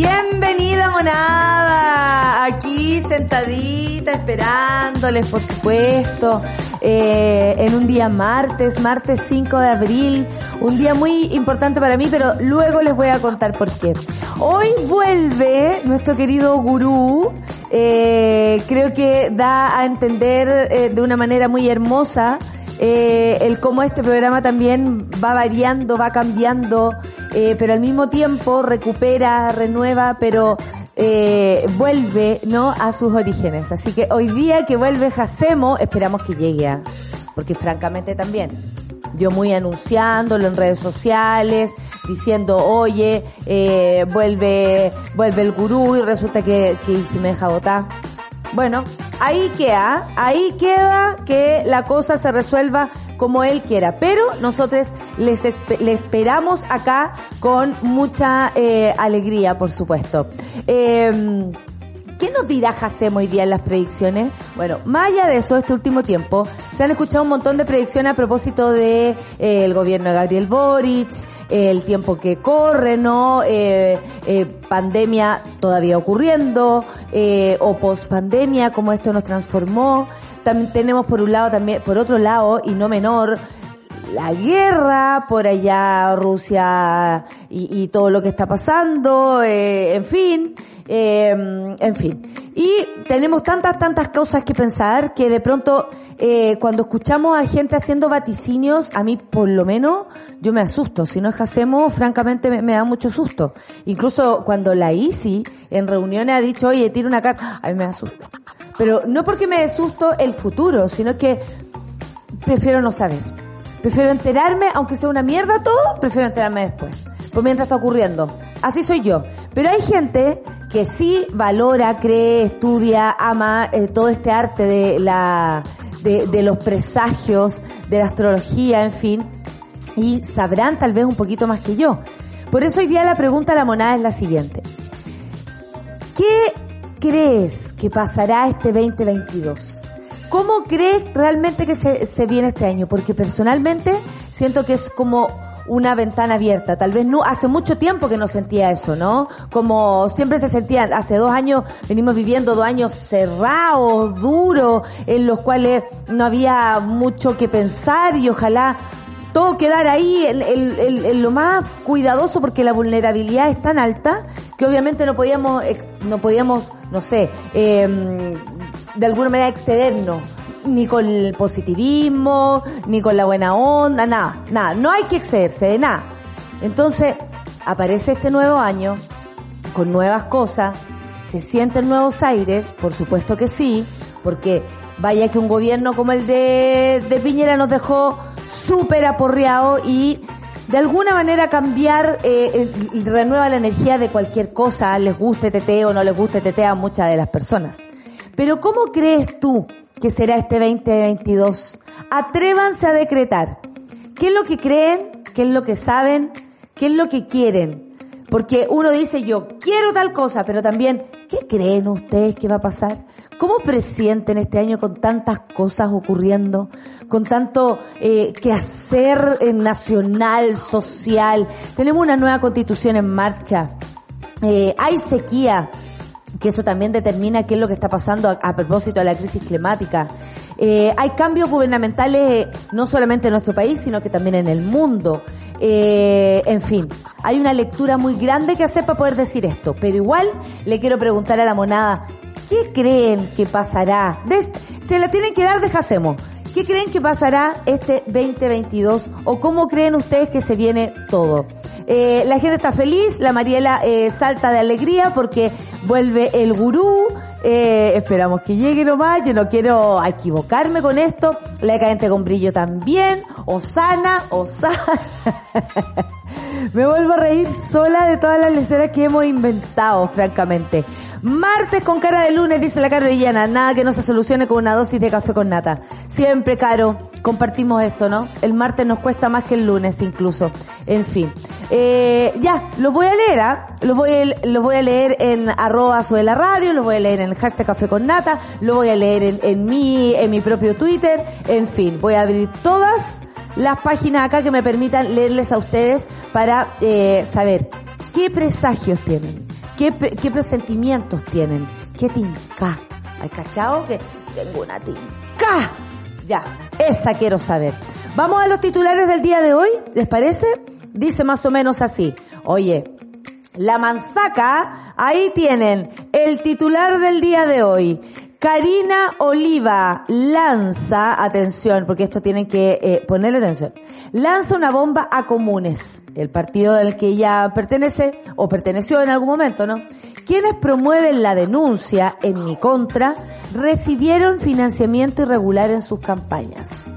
Bienvenida monada, aquí sentadita esperándoles por supuesto, eh, en un día martes, martes 5 de abril, un día muy importante para mí, pero luego les voy a contar por qué. Hoy vuelve nuestro querido gurú, eh, creo que da a entender eh, de una manera muy hermosa eh, el cómo este programa también va variando, va cambiando, eh, pero al mismo tiempo recupera, renueva, pero eh, vuelve no a sus orígenes. Así que hoy día que vuelve Jacemo, esperamos que llegue, porque francamente también. Yo muy anunciándolo en redes sociales, diciendo, oye, eh, vuelve, vuelve el gurú y resulta que, que si me deja votar. Bueno, ahí queda, ahí queda que la cosa se resuelva como él quiera, pero nosotros les, le esperamos acá con mucha eh, alegría, por supuesto. Eh, ¿Qué nos dirá Jacem hoy día en las predicciones? Bueno, más allá de eso, este último tiempo se han escuchado un montón de predicciones a propósito de eh, el gobierno de Gabriel Boric, el tiempo que corre, ¿no? Eh, eh pandemia todavía ocurriendo, eh, o post-pandemia, cómo esto nos transformó. También tenemos por un lado, también, por otro lado, y no menor, la guerra, por allá Rusia y, todo lo que está pasando, eh, en fin, eh, en fin. Y tenemos tantas, tantas cosas que pensar que de pronto eh, cuando escuchamos a gente haciendo vaticinios, a mí por lo menos yo me asusto. Si no hacemos, francamente me, da mucho susto. Incluso cuando la ICI en reuniones ha dicho, oye, tira una carta, a mí me da susto. Pero no porque me dé susto el futuro, sino que prefiero no saber. Prefiero enterarme, aunque sea una mierda todo, prefiero enterarme después. Pues mientras está ocurriendo. Así soy yo. Pero hay gente que sí valora, cree, estudia, ama eh, todo este arte de la, de, de los presagios, de la astrología, en fin. Y sabrán tal vez un poquito más que yo. Por eso hoy día la pregunta a la monada es la siguiente. ¿Qué crees que pasará este 2022? ¿Cómo crees realmente que se, se viene este año? Porque personalmente siento que es como una ventana abierta. Tal vez no, hace mucho tiempo que no sentía eso, ¿no? Como siempre se sentía, hace dos años venimos viviendo dos años cerrados, duros, en los cuales no había mucho que pensar y ojalá todo quedara ahí en, lo más cuidadoso porque la vulnerabilidad es tan alta que obviamente no podíamos, no podíamos, no sé, eh, de alguna manera excedernos ni con el positivismo, ni con la buena onda, nada, nada, no hay que excederse de nada. Entonces, aparece este nuevo año con nuevas cosas, se sienten nuevos aires, por supuesto que sí, porque vaya que un gobierno como el de, Piñera nos dejó súper aporreado y de alguna manera cambiar eh, y renueva la energía de cualquier cosa, les guste TT o no les guste TT a muchas de las personas. Pero ¿cómo crees tú que será este 2022? Atrévanse a decretar. ¿Qué es lo que creen? ¿Qué es lo que saben? ¿Qué es lo que quieren? Porque uno dice yo quiero tal cosa, pero también, ¿qué creen ustedes que va a pasar? ¿Cómo presienten este año con tantas cosas ocurriendo? Con tanto eh, quehacer eh, nacional, social. Tenemos una nueva constitución en marcha. Eh, hay sequía, que eso también determina qué es lo que está pasando a, propósito de la crisis climática. Eh, hay cambios gubernamentales eh, no solamente en nuestro país, sino que también en el mundo. Eh, en fin, hay una lectura muy grande que hacer para poder decir esto, pero igual le quiero preguntar a la monada, ¿qué creen que pasará? Se la tienen que dar de Jacemo. ¿Qué creen que pasará este 2022 o cómo creen ustedes que se viene todo? Eh, la gente está feliz, la Mariela eh, salta de alegría porque vuelve el gurú. Eh, esperamos que llegue nomás, yo no quiero equivocarme con esto. La decadente con brillo también. Osana, Osana. Me vuelvo a reír sola de todas las leceras que hemos inventado, francamente. Martes con cara de lunes, dice la carolillana. Nada que no se solucione con una dosis de café con nata. Siempre, Caro, compartimos esto, ¿no? El martes nos cuesta más que el lunes incluso. En fin. Eh, ya, los voy a leer, ¿ah? Los voy a, leer en arroba de la radio, los voy a leer en el hashtag café con nata, lo voy a leer en, en en mi propio Twitter, en fin, voy a abrir todas las páginas acá que me permitan leerles a ustedes para eh, saber qué presagios tienen, qué, qué presentimientos tienen, qué tinca. ¿Hay cachao? Que tengo una tinca. Ya, esa quiero saber. Vamos a los titulares del día de hoy, ¿les parece? Dice más o menos así. Oye, la manzaca, ahí tienen el titular del día de hoy. Karina Oliva lanza, atención, porque esto tienen que eh, ponerle atención, lanza una bomba a Comunes, el partido al que ella pertenece, o perteneció en algún momento, ¿no? Quienes promueven la denuncia en mi contra recibieron financiamiento irregular en sus campañas.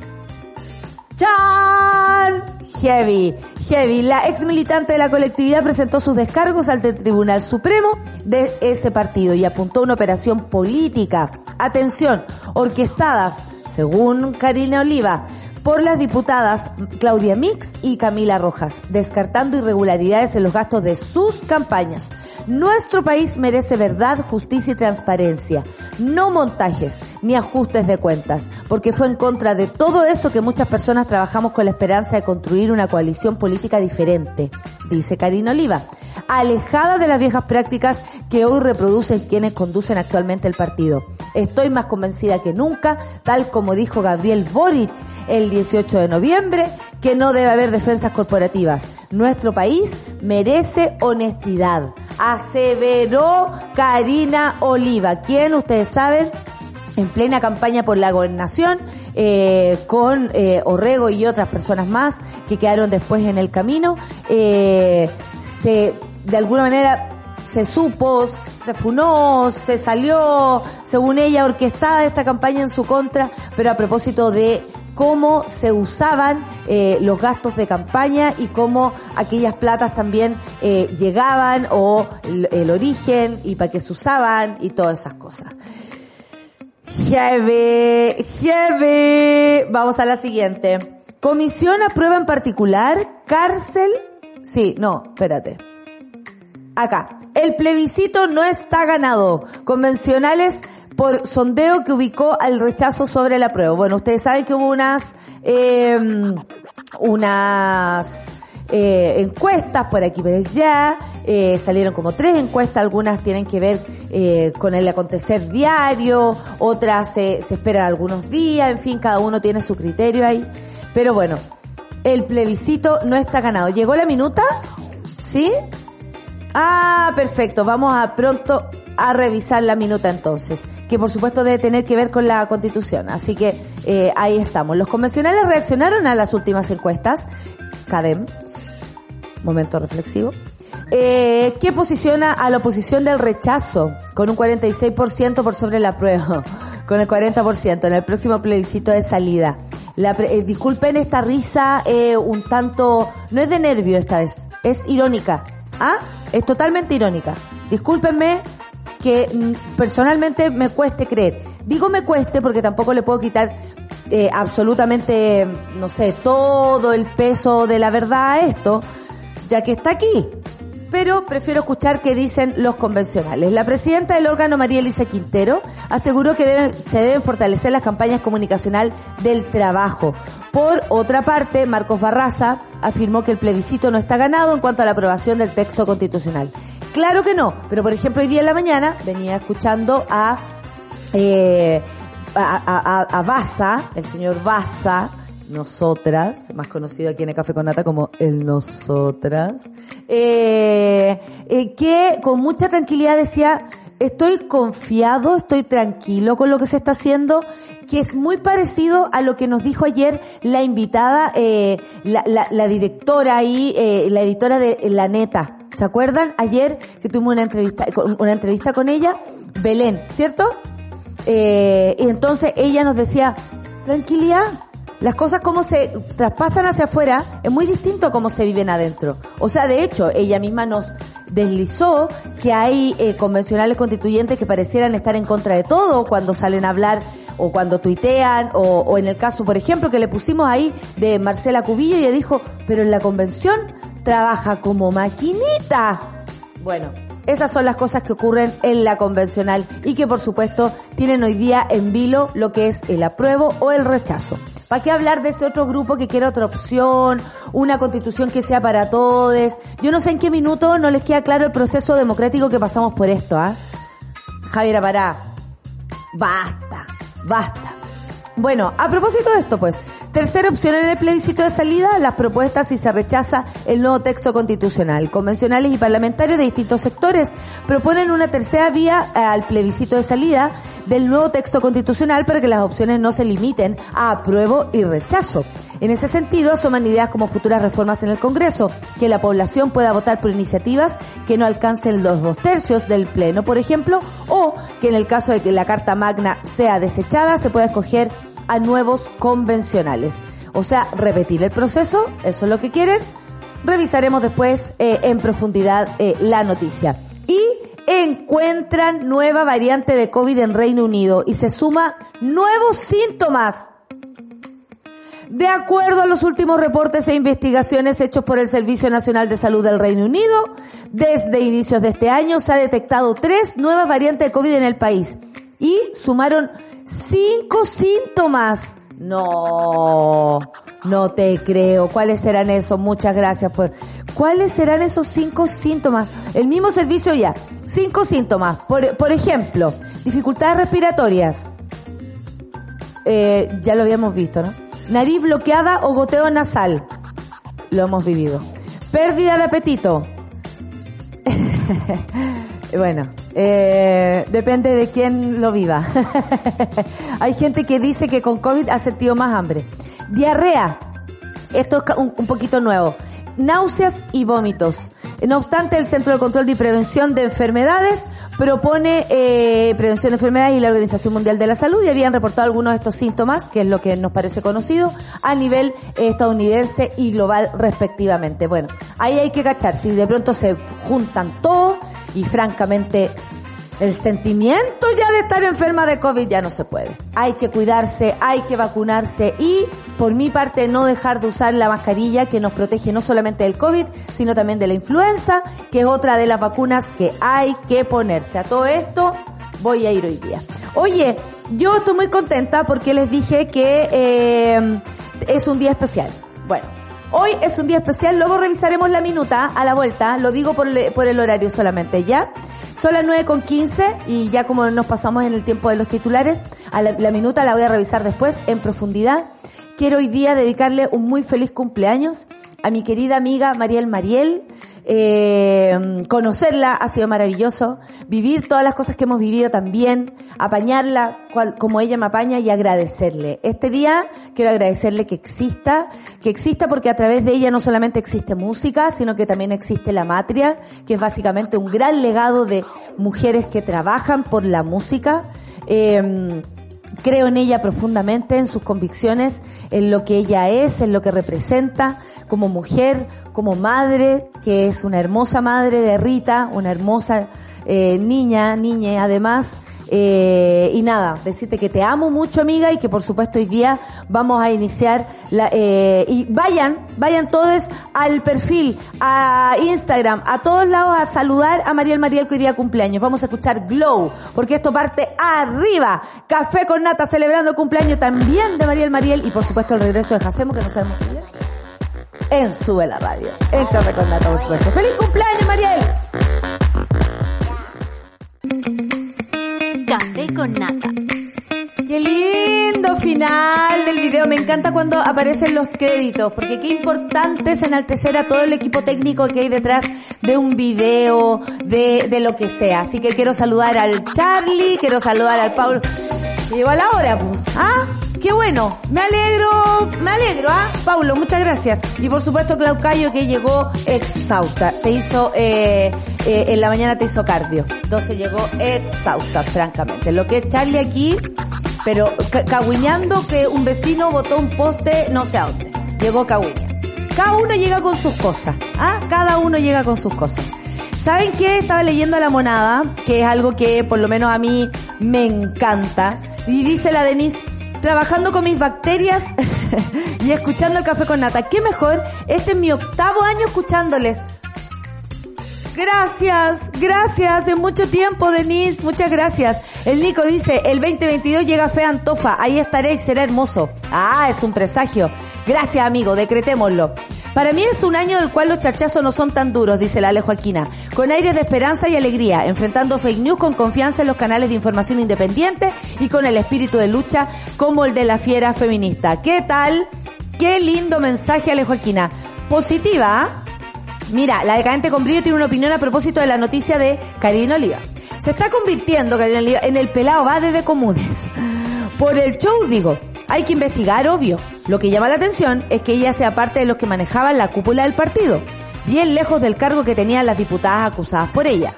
¡Chan! Heavy, heavy. La ex militante de la colectividad presentó sus descargos al Tribunal Supremo de ese partido y apuntó una operación política. Atención, orquestadas, según Karina Oliva, por las diputadas Claudia Mix y Camila Rojas, descartando irregularidades en los gastos de sus campañas. Nuestro país merece verdad, justicia y transparencia, no montajes ni ajustes de cuentas, porque fue en contra de todo eso que muchas personas trabajamos con la esperanza de construir una coalición política diferente, dice Karina Oliva, alejada de las viejas prácticas que hoy reproducen quienes conducen actualmente el partido. Estoy más convencida que nunca, tal como dijo Gabriel Boric el 18 de noviembre, que no debe haber defensas corporativas. Nuestro país merece honestidad. Aseveró Karina Oliva, quien ustedes saben en plena campaña por la gobernación, eh, con eh, Orrego y otras personas más que quedaron después en el camino, eh, se de alguna manera se supo, se funó, se salió, según ella, orquestada esta campaña en su contra, pero a propósito de cómo se usaban eh, los gastos de campaña y cómo aquellas platas también eh, llegaban o el, origen y para qué se usaban y todas esas cosas. Jeve, jeve. Vamos a la siguiente. Comisión aprueba en particular cárcel. Sí, no, espérate acá. El plebiscito no está ganado. Convencionales por sondeo que ubicó al rechazo sobre la prueba. Bueno, ustedes saben que hubo unas, eh, unas eh, encuestas por aquí por allá, eh, salieron como tres encuestas, algunas tienen que ver eh, con el acontecer diario, otras se, esperan algunos días, en fin, cada uno tiene su criterio ahí. Pero bueno, el plebiscito no está ganado. ¿Llegó la minuta? ¿Sí? Ah, perfecto. Vamos a pronto a revisar la minuta entonces, que por supuesto debe tener que ver con la constitución. Así que eh, ahí estamos. Los convencionales reaccionaron a las últimas encuestas. CADEM, momento reflexivo, eh, que posiciona a la oposición del rechazo con un 46% por sobre la prueba, con el 40% en el próximo plebiscito de salida. La, eh, disculpen esta risa eh, un tanto, no es de nervio esta vez, es irónica. ¿Ah? Es totalmente irónica. Discúlpenme que mm, personalmente me cueste creer. Digo me cueste porque tampoco le puedo quitar eh, absolutamente, no sé, todo el peso de la verdad a esto, ya que está aquí. Pero prefiero escuchar qué dicen los convencionales. La presidenta del órgano, María Elisa Quintero, aseguró que se deben fortalecer las campañas comunicacional del trabajo. Por otra parte, Marcos Barraza afirmó que el plebiscito no está ganado en cuanto a la aprobación del texto constitucional. Claro que no, pero por ejemplo hoy día en la mañana venía escuchando a eh, a, a, Baza, el señor Baza, nosotras, más conocido aquí en el Café con Nata como el nosotras, eh, eh, que con mucha tranquilidad decía, estoy confiado, estoy tranquilo con lo que se está haciendo, que es muy parecido a lo que nos dijo ayer la invitada, eh, la, la, la, directora ahí, eh, la editora de La Neta. ¿Se acuerdan? Ayer que tuvimos una entrevista, una entrevista con ella, Belén, ¿cierto? Eh, y entonces ella nos decía, tranquilidad, las cosas como se traspasan hacia afuera es muy distinto a cómo se viven adentro. O sea, de hecho, ella misma nos deslizó que hay eh, convencionales constituyentes que parecieran estar en contra de todo cuando salen a hablar o cuando tuitean o, o en el caso, por ejemplo, que le pusimos ahí de Marcela Cubillo y ella dijo, pero en la convención trabaja como maquinita. Bueno, esas son las cosas que ocurren en la convencional y que por supuesto tienen hoy día en vilo lo que es el apruebo o el rechazo. ¿Para qué hablar de ese otro grupo que quiere otra opción, una constitución que sea para todos? Yo no sé en qué minuto no les queda claro el proceso democrático que pasamos por esto, ¿ah? Javier Apará, basta, basta. Bueno, a propósito de esto, pues, tercera opción en el plebiscito de salida, las propuestas si se rechaza el nuevo texto constitucional. Convencionales y parlamentarios de distintos sectores proponen una tercera vía eh, al plebiscito de salida del nuevo texto constitucional para que las opciones no se limiten a apruebo y rechazo. En ese sentido, asoman ideas como futuras reformas en el Congreso, que la población pueda votar por iniciativas que no alcancen los dos tercios del Pleno, por ejemplo, o que en el caso de que la Carta Magna sea desechada, se pueda escoger a nuevos convencionales. O sea, repetir el proceso, eso es lo que quieren. Revisaremos después eh, en profundidad eh, la noticia. Y encuentran nueva variante de COVID en Reino Unido y se suma nuevos síntomas. De acuerdo a los últimos reportes e investigaciones hechos por el Servicio Nacional de Salud del Reino Unido, desde inicios de este año se ha detectado tres nuevas variantes de COVID en el país y sumaron cinco síntomas. No, no te creo. ¿Cuáles serán esos? Muchas gracias por... ¿Cuáles serán esos cinco síntomas? El mismo servicio ya. Cinco síntomas. Por, por ejemplo, dificultades respiratorias. Eh, ya lo habíamos visto, ¿no? Nariz bloqueada o goteo nasal. Lo hemos vivido. Pérdida de apetito. bueno, eh, depende de quién lo viva. Hay gente que dice que con COVID ha sentido más hambre. Diarrea. Esto es un, un poquito nuevo. Náuseas y vómitos. No obstante, el Centro de Control y Prevención de Enfermedades propone eh, prevención de enfermedades y la Organización Mundial de la Salud y habían reportado algunos de estos síntomas, que es lo que nos parece conocido, a nivel estadounidense y global respectivamente. Bueno, ahí hay que cachar, si de pronto se juntan todos y francamente el sentimiento ya de estar enferma de COVID ya no se puede. Hay que cuidarse, hay que vacunarse y por mi parte no dejar de usar la mascarilla que nos protege no solamente del COVID, sino también de la influenza, que es otra de las vacunas que hay que ponerse. A todo esto voy a ir hoy día. Oye, yo estoy muy contenta porque les dije que eh, es un día especial. Bueno, Hoy es un día especial, luego revisaremos la minuta a la vuelta, lo digo por, el horario solamente, ¿ya? Son las 9 con 15 y ya como nos pasamos en el tiempo de los titulares, la, la minuta la voy a revisar después en profundidad. Quiero hoy día dedicarle un muy feliz cumpleaños a mi querida amiga Mariel Mariel. Eh, conocerla ha sido maravilloso, vivir todas las cosas que hemos vivido también, apañarla como ella me apaña y agradecerle. Este día quiero agradecerle que exista, que exista porque a través de ella no solamente existe música, sino que también existe la matria, que es básicamente un gran legado de mujeres que trabajan por la música. Eh, creo en ella profundamente, en sus convicciones, en lo que ella es, en lo que representa como mujer, como madre, que es una hermosa madre de Rita, una hermosa eh, niña, niña además. Eh, y nada, decirte que te amo mucho amiga y que por supuesto hoy día vamos a iniciar la, eh, y vayan, vayan todos al perfil, a Instagram, a todos lados a saludar a Mariel Mariel que hoy día cumpleaños. Vamos a escuchar Glow, porque esto parte arriba. Café con nata celebrando el cumpleaños también de Mariel Mariel y por supuesto el regreso de Jacemo que no sabemos si es en Sube la Radio. En Café con Nata, por supuesto. ¡Feliz cumpleaños, Mariel! Qué lindo final del video. Me encanta cuando aparecen los créditos, porque qué importante es enaltecer a todo el equipo técnico que hay detrás de un video, de, de lo que sea. Así que quiero saludar al Charlie, quiero saludar al Paulo. Llegó a la hora. ¿ah? Qué bueno, me alegro, me alegro, ¿ah? Paulo, muchas gracias. Y por supuesto Claucayo que llegó exhausta, te hizo, eh, eh, en la mañana te hizo cardio. Entonces llegó exhausta, francamente. Lo que es Charlie aquí, pero cagüineando que un vecino botó un poste no sé a dónde. Llegó cagüineando. Cada uno llega con sus cosas, ¿ah? Cada uno llega con sus cosas. ¿Saben qué? Estaba leyendo La Monada, que es algo que por lo menos a mí me encanta. Y dice la Denise, trabajando con mis bacterias y escuchando el café con nata. ¿Qué mejor? Este es mi octavo año escuchándoles. Gracias, gracias, en mucho tiempo, Denise, muchas gracias. El Nico dice, el 2022 llega Fe Antofa, ahí estaré y será hermoso. Ah, es un presagio. Gracias, amigo, decretémoslo. Para mí es un año del cual los chachazos no son tan duros, dice la Ale Joaquina, con aires de esperanza y alegría, enfrentando fake news con confianza en los canales de información independiente y con el espíritu de lucha como el de la fiera feminista. ¿Qué tal? Qué lindo mensaje, Ale Joaquina. Positiva, ¿ah? Mira, la decadente con brillo tiene una opinión a propósito de la noticia de Karina Oliva. Se está convirtiendo Karina Oliva en el pelado va de comunes. Por el show, digo. Hay que investigar, obvio. Lo que llama la atención es que ella sea parte de los que manejaban la cúpula del partido, bien lejos del cargo que tenían las diputadas acusadas por ella.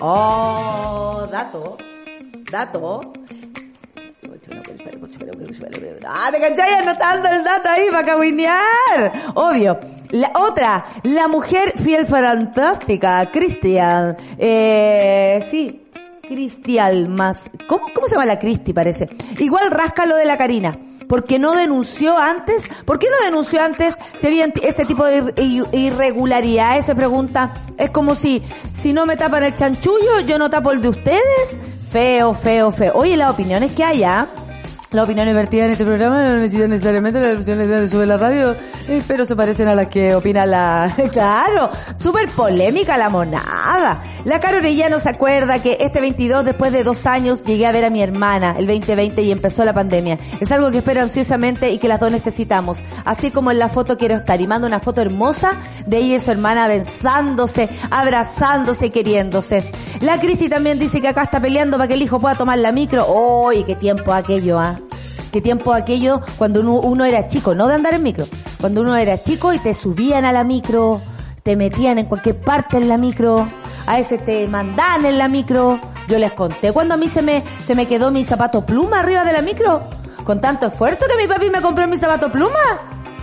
Oh, dato, dato. Ah, te cachai anotando el dato ahí para cagüinear. Obvio. La otra, la mujer fiel fantástica, Cristian. Eh, sí, Cristial más. ¿Cómo, ¿Cómo se llama la Cristi parece? Igual rasca lo de la Karina. ¿Por qué no denunció antes? ¿Por qué no denunció antes si había ese tipo de irregularidades? Se pregunta. Es como si, si no me tapan el chanchullo, yo no tapo el de ustedes. Feo, feo, feo. Oye, las opiniones que haya, ¿ah? Las opiniones vertidas en este programa no necesitan necesariamente las opiniones de sube la radio, eh, pero se parecen a las que opina la... claro, súper polémica la monada. La Caro no se acuerda que este 22, después de dos años, llegué a ver a mi hermana el 2020 y empezó la pandemia. Es algo que espero ansiosamente y que las dos necesitamos. Así como en la foto quiero estar y mando una foto hermosa de ella y su hermana besándose, abrazándose, queriéndose. La Cristi también dice que acá está peleando para que el hijo pueda tomar la micro. ¡Uy, qué tiempo aquello, ah! Qué tiempo aquello cuando uno, era chico, no de andar en micro, cuando uno era chico y te subían a la micro, te metían en cualquier parte en la micro, a veces te mandaban en la micro. Yo les conté cuando a mí se me, se me quedó mi zapato pluma arriba de la micro, con tanto esfuerzo que mi papi me compró mi zapato pluma.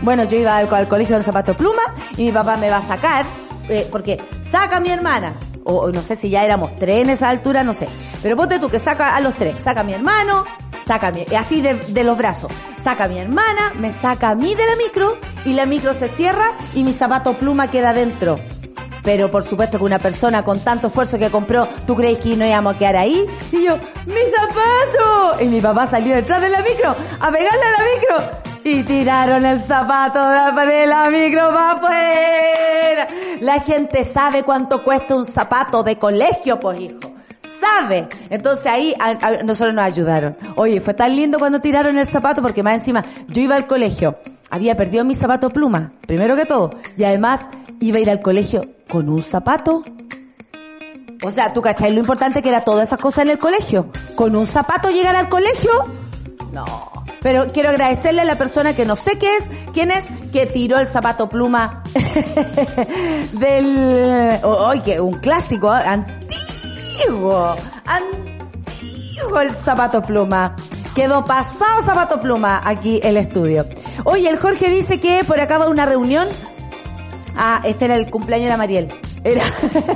Bueno, yo iba al, colegio del zapato pluma y mi papá me va a sacar, eh, porque saca mi hermana, o, no sé si ya éramos tres en esa altura, no sé. Pero ponte tú que saca a los tres, saca a mi hermano, saca mi, así de, los brazos, saca mi hermana, me saca a mí de la micro y la micro se cierra y mi zapato pluma queda dentro. Pero por supuesto que una persona con tanto esfuerzo que compró, ¿tú crees que no íbamos a quedar ahí? Y yo, ¡mi zapato! Y mi papá salió detrás de la micro a pegarle a la micro. Y tiraron el zapato de la micro para afuera. La gente sabe cuánto cuesta un zapato de colegio, pues hijo sabe. Entonces ahí nosotros nos ayudaron. Oye, fue tan lindo cuando tiraron el zapato porque más encima yo iba al colegio, había perdido mi zapato pluma, primero que todo, y además iba a ir al colegio con un zapato. O sea, tú cachai lo importante que era todas esas cosas en el colegio. ¿Con un zapato llegar al colegio? No. Pero quiero agradecerle a la persona que no sé qué es, quién es, que tiró el zapato pluma del... Oye, un clásico, ¿eh? Antiguo, antiguo el zapato pluma. Quedó pasado zapato pluma aquí el estudio. Oye, el Jorge dice que por acá va una reunión. Ah, este era el cumpleaños de la Mariel. Era,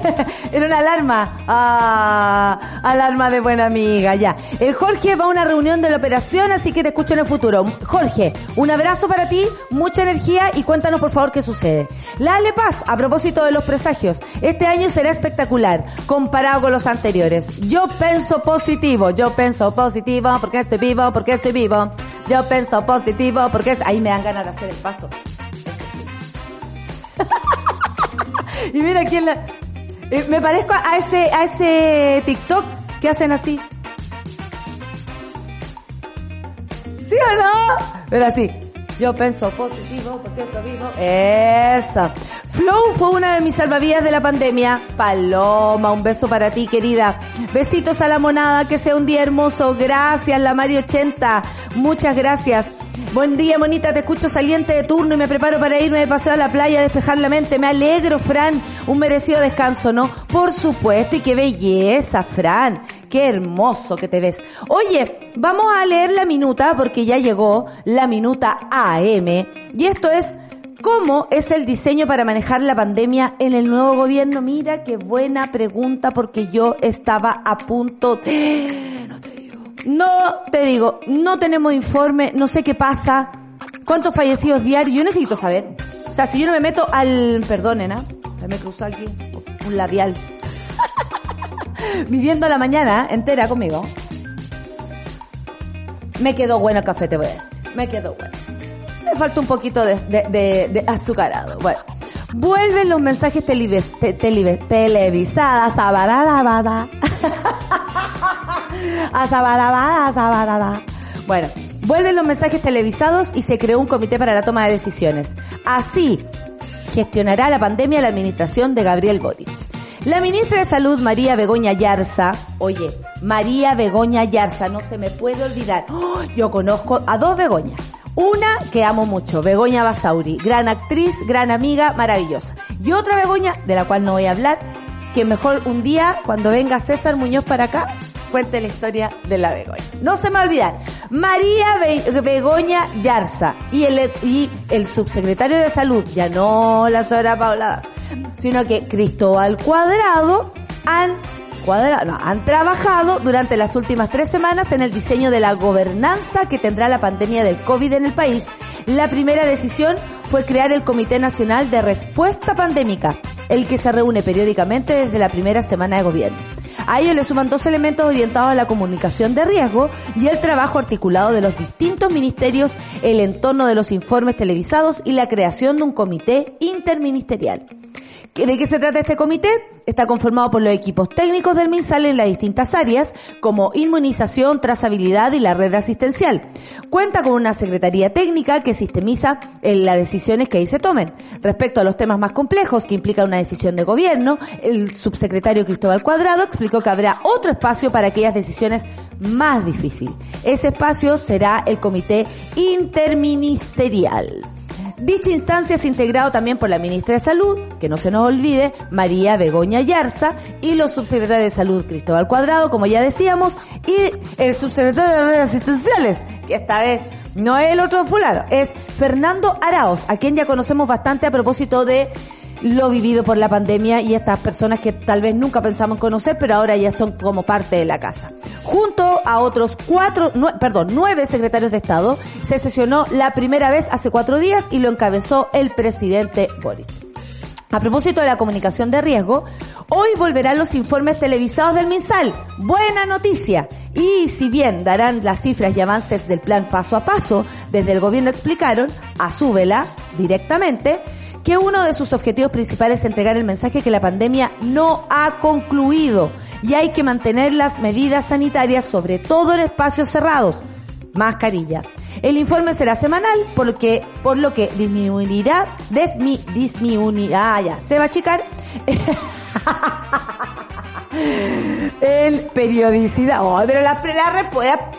era una alarma. Ah, alarma de buena amiga, ya. El Jorge va a una reunión de la operación, así que te escucho en el futuro. Jorge, un abrazo para ti, mucha energía y cuéntanos por favor qué sucede. La Paz, a propósito de los presagios, este año será espectacular comparado con los anteriores. Yo pienso positivo, yo pienso positivo porque estoy vivo, porque estoy vivo. Yo pienso positivo porque ahí me dan ganas de hacer el paso. Y mira quién la... Eh, me parezco a ese, a ese TikTok que hacen así. ¿Sí o no? Pero así. Yo pienso positivo porque eso vivo. Eso. Flow fue una de mis salvavidas de la pandemia. Paloma, un beso para ti, querida. Besitos a la monada, que sea un día hermoso. Gracias, la Mario 80. Muchas gracias. Buen día, monita, te escucho saliente de turno y me preparo para irme de paseo a la playa a despejar la mente. Me alegro, Fran. Un merecido descanso, ¿no? Por supuesto, y qué belleza, Fran. Qué hermoso que te ves. Oye, vamos a leer la minuta porque ya llegó la minuta AM y esto es ¿Cómo es el diseño para manejar la pandemia en el nuevo gobierno? Mira, qué buena pregunta porque yo estaba a punto de... No te digo, no tenemos informe, no sé qué pasa, cuántos fallecidos diarios, yo necesito saber. O sea, si yo no me meto al... Perdonen, ¿ah? Me cruzó aquí un labial. Viviendo la mañana entera conmigo. Me quedó bueno el café, te voy a decir. Me quedó bueno. Me falta un poquito de, de, de, azucarado. Bueno. Vuelven los mensajes televis, te, televisadas, sabarabada. a Bueno, vuelven los mensajes televisados y se creó un comité para la toma de decisiones. Así gestionará la pandemia la administración de Gabriel Boric. La ministra de Salud, María Begoña Yarza, oye, María Begoña Yarza, no se me puede olvidar. ¡Oh! yo conozco a dos Begoñas. Una que amo mucho, Begoña Basauri, gran actriz, gran amiga, maravillosa. Y otra Begoña, de la cual no voy a hablar, que mejor un día, cuando venga César Muñoz para acá, cuente la historia de la Begoña. No se me va María Begoña Yarza y el, y el subsecretario de Salud, ya no la señora Paula, sino que Cristóbal Cuadrado han no, han trabajado durante las últimas tres semanas en el diseño de la gobernanza que tendrá la pandemia del COVID en el país. La primera decisión fue crear el Comité Nacional de Respuesta Pandémica, el que se reúne periódicamente desde la primera semana de gobierno. A ello le suman dos elementos orientados a la comunicación de riesgo y el trabajo articulado de los distintos ministerios, el entorno de los informes televisados y la creación de un comité interministerial. ¿De qué se trata este comité? Está conformado por los equipos técnicos del MinSal en las distintas áreas, como inmunización, trazabilidad y la red asistencial. Cuenta con una secretaría técnica que sistemiza eh, las decisiones que ahí se tomen. Respecto a los temas más complejos que implican una decisión de gobierno, el subsecretario Cristóbal Cuadrado explicó que habrá otro espacio para aquellas decisiones más difíciles. Ese espacio será el comité interministerial. Dicha instancia es integrado también por la ministra de Salud, que no se nos olvide, María Begoña Yarza, y los subsecretarios de Salud, Cristóbal Cuadrado, como ya decíamos, y el subsecretario de redes asistenciales, que esta vez no es el otro fulano, es Fernando Araos, a quien ya conocemos bastante a propósito de lo vivido por la pandemia y estas personas que tal vez nunca pensamos conocer, pero ahora ya son como parte de la casa. Junto a otros cuatro, perdón, nueve secretarios de Estado, se sesionó la primera vez hace cuatro días y lo encabezó el presidente Boric. A propósito de la comunicación de riesgo, hoy volverán los informes televisados del MinSal. Buena noticia. Y si bien darán las cifras y avances del plan paso a paso, desde el gobierno explicaron, a su vela, directamente, que uno de sus objetivos principales es entregar el mensaje que la pandemia no ha concluido y hay que mantener las medidas sanitarias, sobre todo en espacios cerrados. Mascarilla. El informe será semanal, por lo que, por lo que disminuirá, desmi, disminuirá, ah, ya, se va a achicar. el periodicidad. Oh, pero la, la respuesta,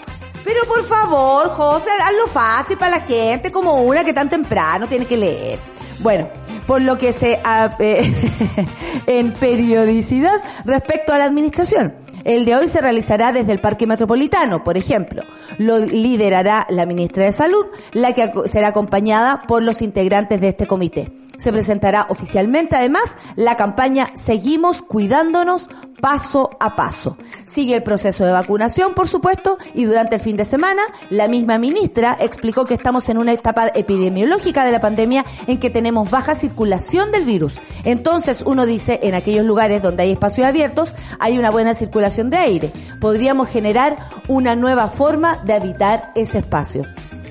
pero por favor, José, hazlo fácil para la gente, como una que tan temprano tiene que leer. Bueno, por lo que se en periodicidad respecto a la administración. El de hoy se realizará desde el Parque Metropolitano, por ejemplo. Lo liderará la ministra de Salud, la que será acompañada por los integrantes de este comité. Se presentará oficialmente además la campaña Seguimos cuidándonos paso a paso. Sigue el proceso de vacunación, por supuesto, y durante el fin de semana la misma ministra explicó que estamos en una etapa epidemiológica de la pandemia en que tenemos baja circulación del virus. Entonces uno dice, en aquellos lugares donde hay espacios abiertos, hay una buena circulación de aire. Podríamos generar una nueva forma de habitar ese espacio.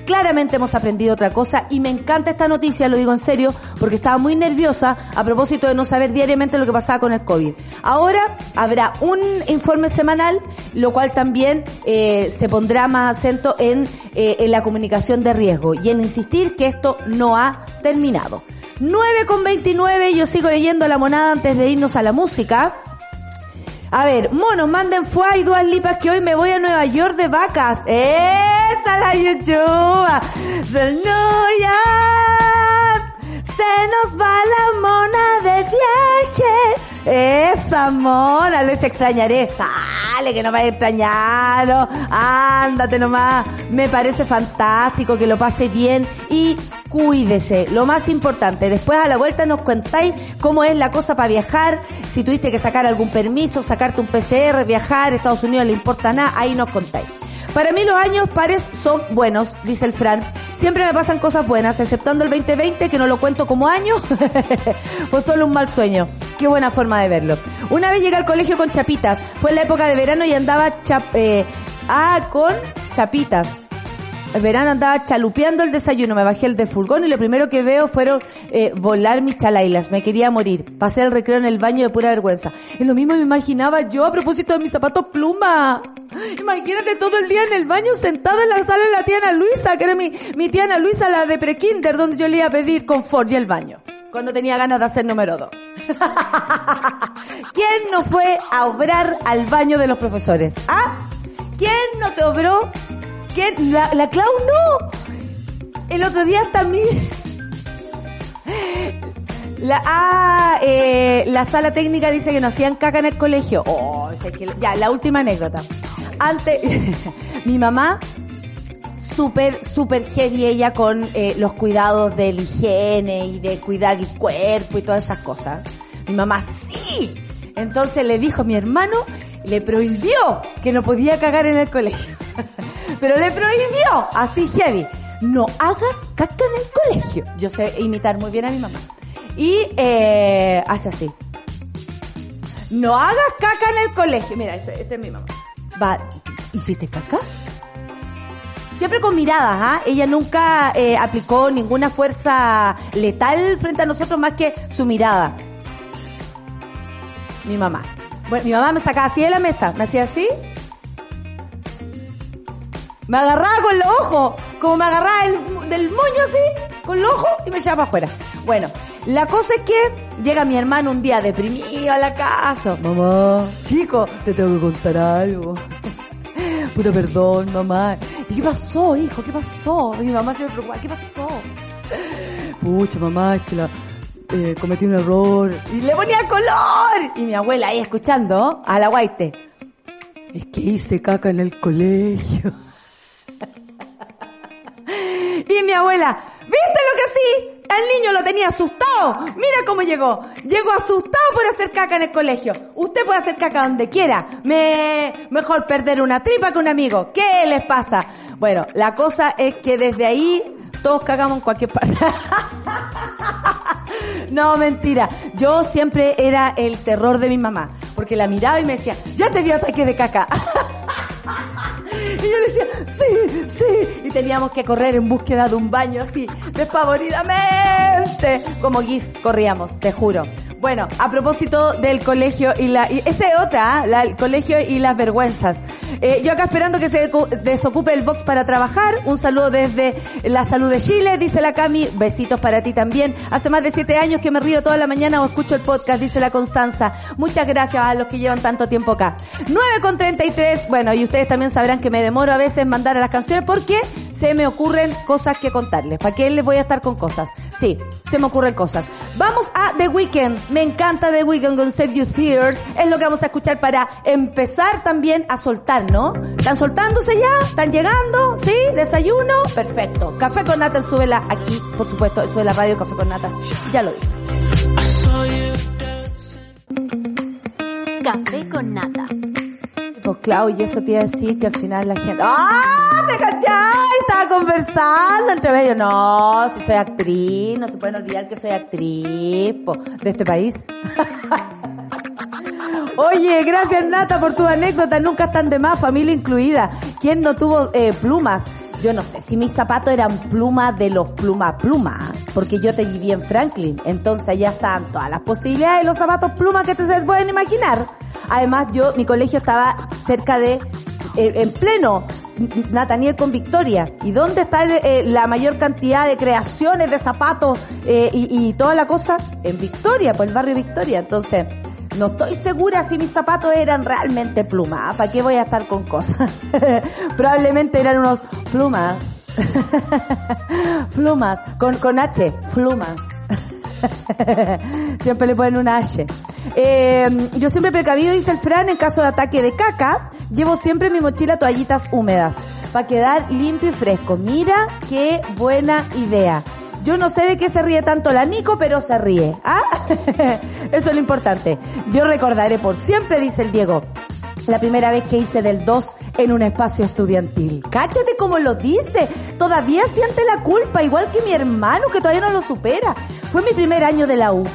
Claramente hemos aprendido otra cosa y me encanta esta noticia, lo digo en serio, porque estaba muy nerviosa a propósito de no saber diariamente lo que pasaba con el COVID. Ahora habrá un informe semanal, lo cual también eh, se pondrá más acento en, eh, en la comunicación de riesgo y en insistir que esto no ha terminado. 9 con 29, yo sigo leyendo la monada antes de irnos a la música. A ver, monos, manden fue y duas lipas que hoy me voy a Nueva York de vacas. ¡Esa la YouTube! Se nos va la mona de viaje. Esa mona, les extrañaré. dale, que no vaya a extrañar, ándate nomás. Me parece fantástico, que lo pase bien y cuídese. Lo más importante, después a la vuelta nos contáis cómo es la cosa para viajar, si tuviste que sacar algún permiso, sacarte un PCR, viajar, Estados Unidos le importa nada, ahí nos contáis. Para mí los años pares son buenos, dice el Fran. Siempre me pasan cosas buenas, exceptando el 2020, que no lo cuento como año, fue solo un mal sueño. Qué buena forma de verlo. Una vez llegué al colegio con chapitas. Fue en la época de verano y andaba chap eh, ah, con chapitas. Verano andaba chalupeando el desayuno, me bajé el de furgón y lo primero que veo fueron eh, volar mis chalailas. Me quería morir. Pasé el recreo en el baño de pura vergüenza. Es lo mismo me imaginaba yo a propósito de mis zapatos pluma. Imagínate todo el día en el baño sentada en la sala de la tía Ana Luisa, que era mi, mi tía Ana Luisa, la de prekinder, donde yo le iba a pedir confort y el baño. Cuando tenía ganas de hacer número dos. ¿Quién no fue a obrar al baño de los profesores? ¿Ah? ¿Quién no te obró? La, la Clau no. El otro día también. La, ah, eh, la sala técnica dice que no hacían caca en el colegio. Oh, ya, la última anécdota. Antes, mi mamá, súper, súper heavy ella con eh, los cuidados de la higiene y de cuidar el cuerpo y todas esas cosas. Mi mamá sí. Entonces le dijo a mi hermano, le prohibió que no podía cagar en el colegio. Pero le prohibió, así heavy, no hagas caca en el colegio. Yo sé imitar muy bien a mi mamá. Y eh, hace así. No hagas caca en el colegio. Mira, este, este es mi mamá. Va, ¿hiciste caca? Siempre con miradas, ¿ah? Ella nunca eh, aplicó ninguna fuerza letal frente a nosotros más que su mirada. Mi mamá. Bueno, mi mamá me sacaba así de la mesa, me hacía así. Me agarraba con los ojos, como me agarraba el- del moño así, con los ojos y me echaba para afuera. Bueno, la cosa es que llega mi hermano un día deprimido a la casa. Mamá, chico, te tengo que contar algo. Puta perdón, mamá. ¿Y qué pasó, hijo? ¿Qué pasó? Y mi mamá se me preocupa, ¿qué pasó? Pucha, mamá, es que la, eh, cometí un error. Y le ponía color. Y mi abuela ahí escuchando a la guaite. Es que hice caca en el colegio. y mi abuela, ¿viste lo que sí? El niño lo tenía asustado. Mira cómo llegó. Llegó asustado por hacer caca en el colegio. Usted puede hacer caca donde quiera. Me, mejor perder una tripa que un amigo. ¿Qué les pasa? Bueno, la cosa es que desde ahí todos cagamos en cualquier parte. No, mentira. Yo siempre era el terror de mi mamá. Porque la miraba y me decía, ya te dio ataque de caca. sí, sí. Y teníamos que correr en búsqueda de un baño así, despavoridamente. Como GIF corríamos, te juro. Bueno, a propósito del colegio y la... Y esa es otra, ¿ah? la, el colegio y las vergüenzas. Eh, yo acá esperando que se desocupe el box para trabajar. Un saludo desde la salud de Chile, dice la Cami. Besitos para ti también. Hace más de siete años que me río toda la mañana o escucho el podcast, dice la Constanza. Muchas gracias a los que llevan tanto tiempo acá. 9 con 33. Bueno, y ustedes también sabrán que me demoro a veces mandar a las canciones porque se me ocurren cosas que contarles. ¿Para qué les voy a estar con cosas? Sí, se me ocurren cosas. Vamos a The Weeknd. Me encanta The Weeknd con Save You Tears. Es lo que vamos a escuchar para empezar también a soltar, ¿no? ¿Están soltándose ya? ¿Están llegando? ¿Sí? ¿Desayuno? Perfecto. Café con Nata en Suela aquí, por supuesto, en Suela Radio Café con Nata. Ya lo dije. Café con nata. Pues claro, y eso te iba a decir que al final la gente... ¡Ah! ¿Te cachai? Estaba conversando entre medio. No, si soy actriz, no se pueden olvidar que soy actriz po, de este país. Oye, gracias Nata por tu anécdota, nunca están de más, familia incluida. ¿Quién no tuvo eh, plumas? Yo no sé si mis zapatos eran plumas de los pluma pluma, porque yo te viví en Franklin, entonces ya estaban todas las posibilidades de los zapatos pluma que te se pueden imaginar. Además, yo, mi colegio estaba cerca de, eh, en pleno Nataniel con Victoria. ¿Y dónde está el- eh, la mayor cantidad de creaciones de zapatos eh, y, toda la cosa? En Victoria, por el barrio Victoria. Entonces, no estoy segura si mis zapatos eran realmente plumas. ¿Para qué voy a estar con cosas? Probablemente eran unos plumas. plumas. Con, con H. Plumas. Siempre le ponen una H. Eh, yo siempre precavido, dice el Fran, en caso de ataque de caca, llevo siempre en mi mochila toallitas húmedas para quedar limpio y fresco. Mira qué buena idea. Yo no sé de qué se ríe tanto la Nico, pero se ríe. ¿Ah? Eso es lo importante. Yo recordaré por siempre, dice el Diego, la primera vez que hice del 2 en un espacio estudiantil. Cáchate como lo dice. Todavía siente la culpa, igual que mi hermano, que todavía no lo supera. Fue mi primer año de la U.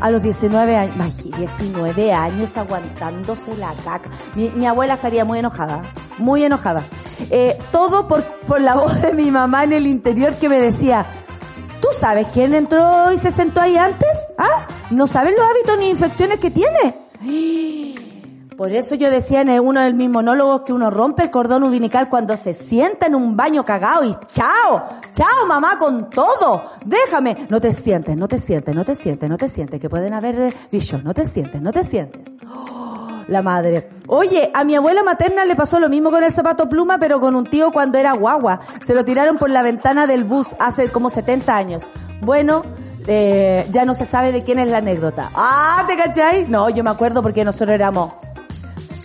A los 19 años, ay, 19 años aguantándose la caca. Mi, mi abuela estaría muy enojada, muy enojada. Eh, todo por, por la voz de mi mamá en el interior que me decía, ¿tú sabes quién entró y se sentó ahí antes? ¿Ah? ¿No sabes los hábitos ni infecciones que tiene? Por eso yo decía en uno de mis monólogos que uno rompe el cordón umbilical cuando se sienta en un baño cagado y chao, chao mamá con todo, déjame, no te sientes, no te sientes, no te sientes, no te sientes, que pueden haber bichos, no te sientes, no te sientes. Oh, la madre. Oye, a mi abuela materna le pasó lo mismo con el zapato pluma, pero con un tío cuando era guagua. Se lo tiraron por la ventana del bus hace como 70 años. Bueno, eh, ya no se sabe de quién es la anécdota. Ah, ¿te cachai? No, yo me acuerdo porque nosotros éramos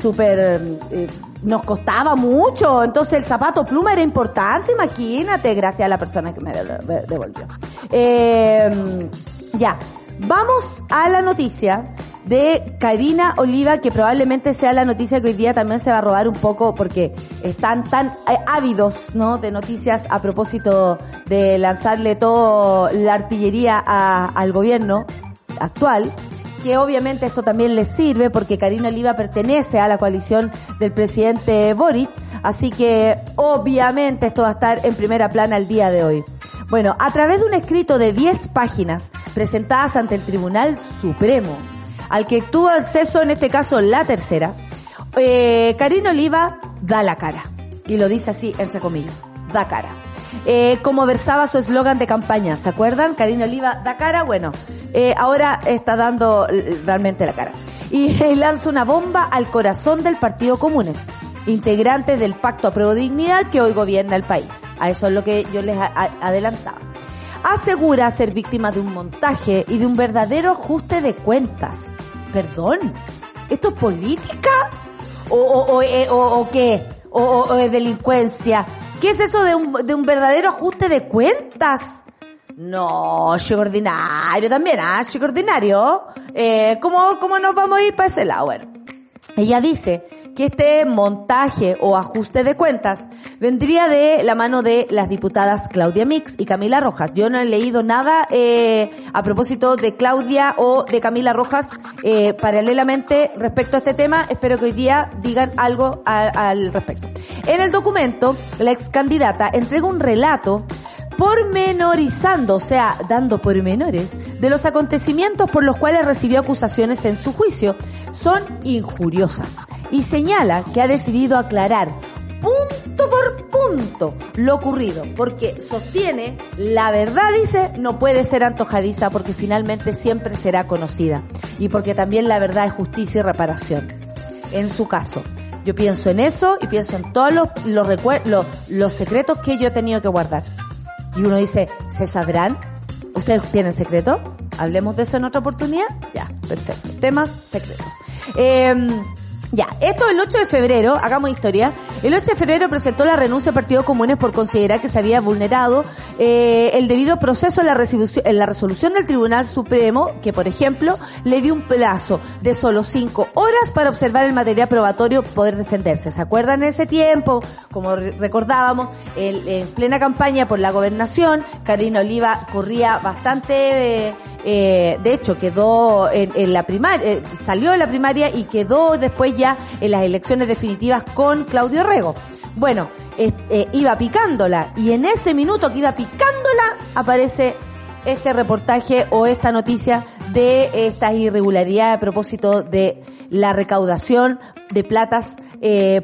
súper, eh, nos costaba mucho, entonces el zapato pluma era importante, imagínate, gracias a la persona que me devolvió. Eh, ya, vamos a la noticia de Karina Oliva, que probablemente sea la noticia que hoy día también se va a robar un poco porque están tan eh, ávidos, ¿no? De noticias a propósito de lanzarle toda la artillería al gobierno actual que obviamente esto también les sirve porque Karina Oliva pertenece a la coalición del presidente Boric, así que obviamente esto va a estar en primera plana el día de hoy. Bueno, a través de un escrito de 10 páginas presentadas ante el Tribunal Supremo, al que tuvo acceso en este caso la tercera, eh, Karina Oliva da la cara. Y lo dice así, entre comillas, da cara. Eh, como versaba su eslogan de campaña, ¿se acuerdan? Karina Oliva da cara, bueno, eh, ahora está dando realmente la cara. Y, lanza una bomba al corazón del Partido Comunes, integrante del Pacto a Pro Dignidad que hoy gobierna el país. A eso es lo que yo les adelantaba. Asegura ser víctima de un montaje y de un verdadero ajuste de cuentas. Perdón, ¿esto es política? ¿O, o, o, eh, o qué? ¿O, es delincuencia? ¿Qué es eso de un, de un verdadero ajuste de cuentas? No, chico ordinario también, ah, chico ordinario. Eh, ¿cómo, ¿Cómo nos vamos a ir para ese lado? Bueno, ella dice que este montaje o ajuste de cuentas vendría de la mano de las diputadas Claudia Mix y Camila Rojas. Yo no he leído nada eh, a propósito de Claudia o de Camila Rojas eh, paralelamente respecto a este tema. Espero que hoy día digan algo al respecto. En el documento, la ex candidata entrega un relato pormenorizando, o sea, dando pormenores, de los acontecimientos por los cuales recibió acusaciones en su juicio, son injuriosas y señala que ha decidido aclarar punto por punto lo ocurrido, porque sostiene, la verdad dice, no puede ser antojadiza porque finalmente siempre será conocida y porque también la verdad es justicia y reparación. En su caso, yo pienso en eso y pienso en todos los, los, los secretos que yo he tenido que guardar. Y uno dice, ¿se sabrán? ¿Ustedes tienen secreto? ¿Hablemos de eso en otra oportunidad? Ya, perfecto. Temas secretos. Eh, ya, esto el 8 de febrero, hagamos historia, el 8 de febrero presentó la renuncia al Partido Comunes por considerar que se había vulnerado eh, el debido proceso en la, en la resolución del Tribunal Supremo, que por ejemplo le dio un plazo de solo cinco horas para observar el material probatorio poder defenderse. ¿Se acuerdan en ese tiempo? Como recordábamos, en plena campaña por la gobernación, Karina Oliva corría bastante... Eh, eh, de hecho quedó en, la primaria, eh, salió de la primaria y quedó después ya en las elecciones definitivas con Claudio Rego. Bueno, eh, iba picándola y en ese minuto que iba picándola aparece este reportaje o esta noticia de estas irregularidades a propósito de la recaudación de platas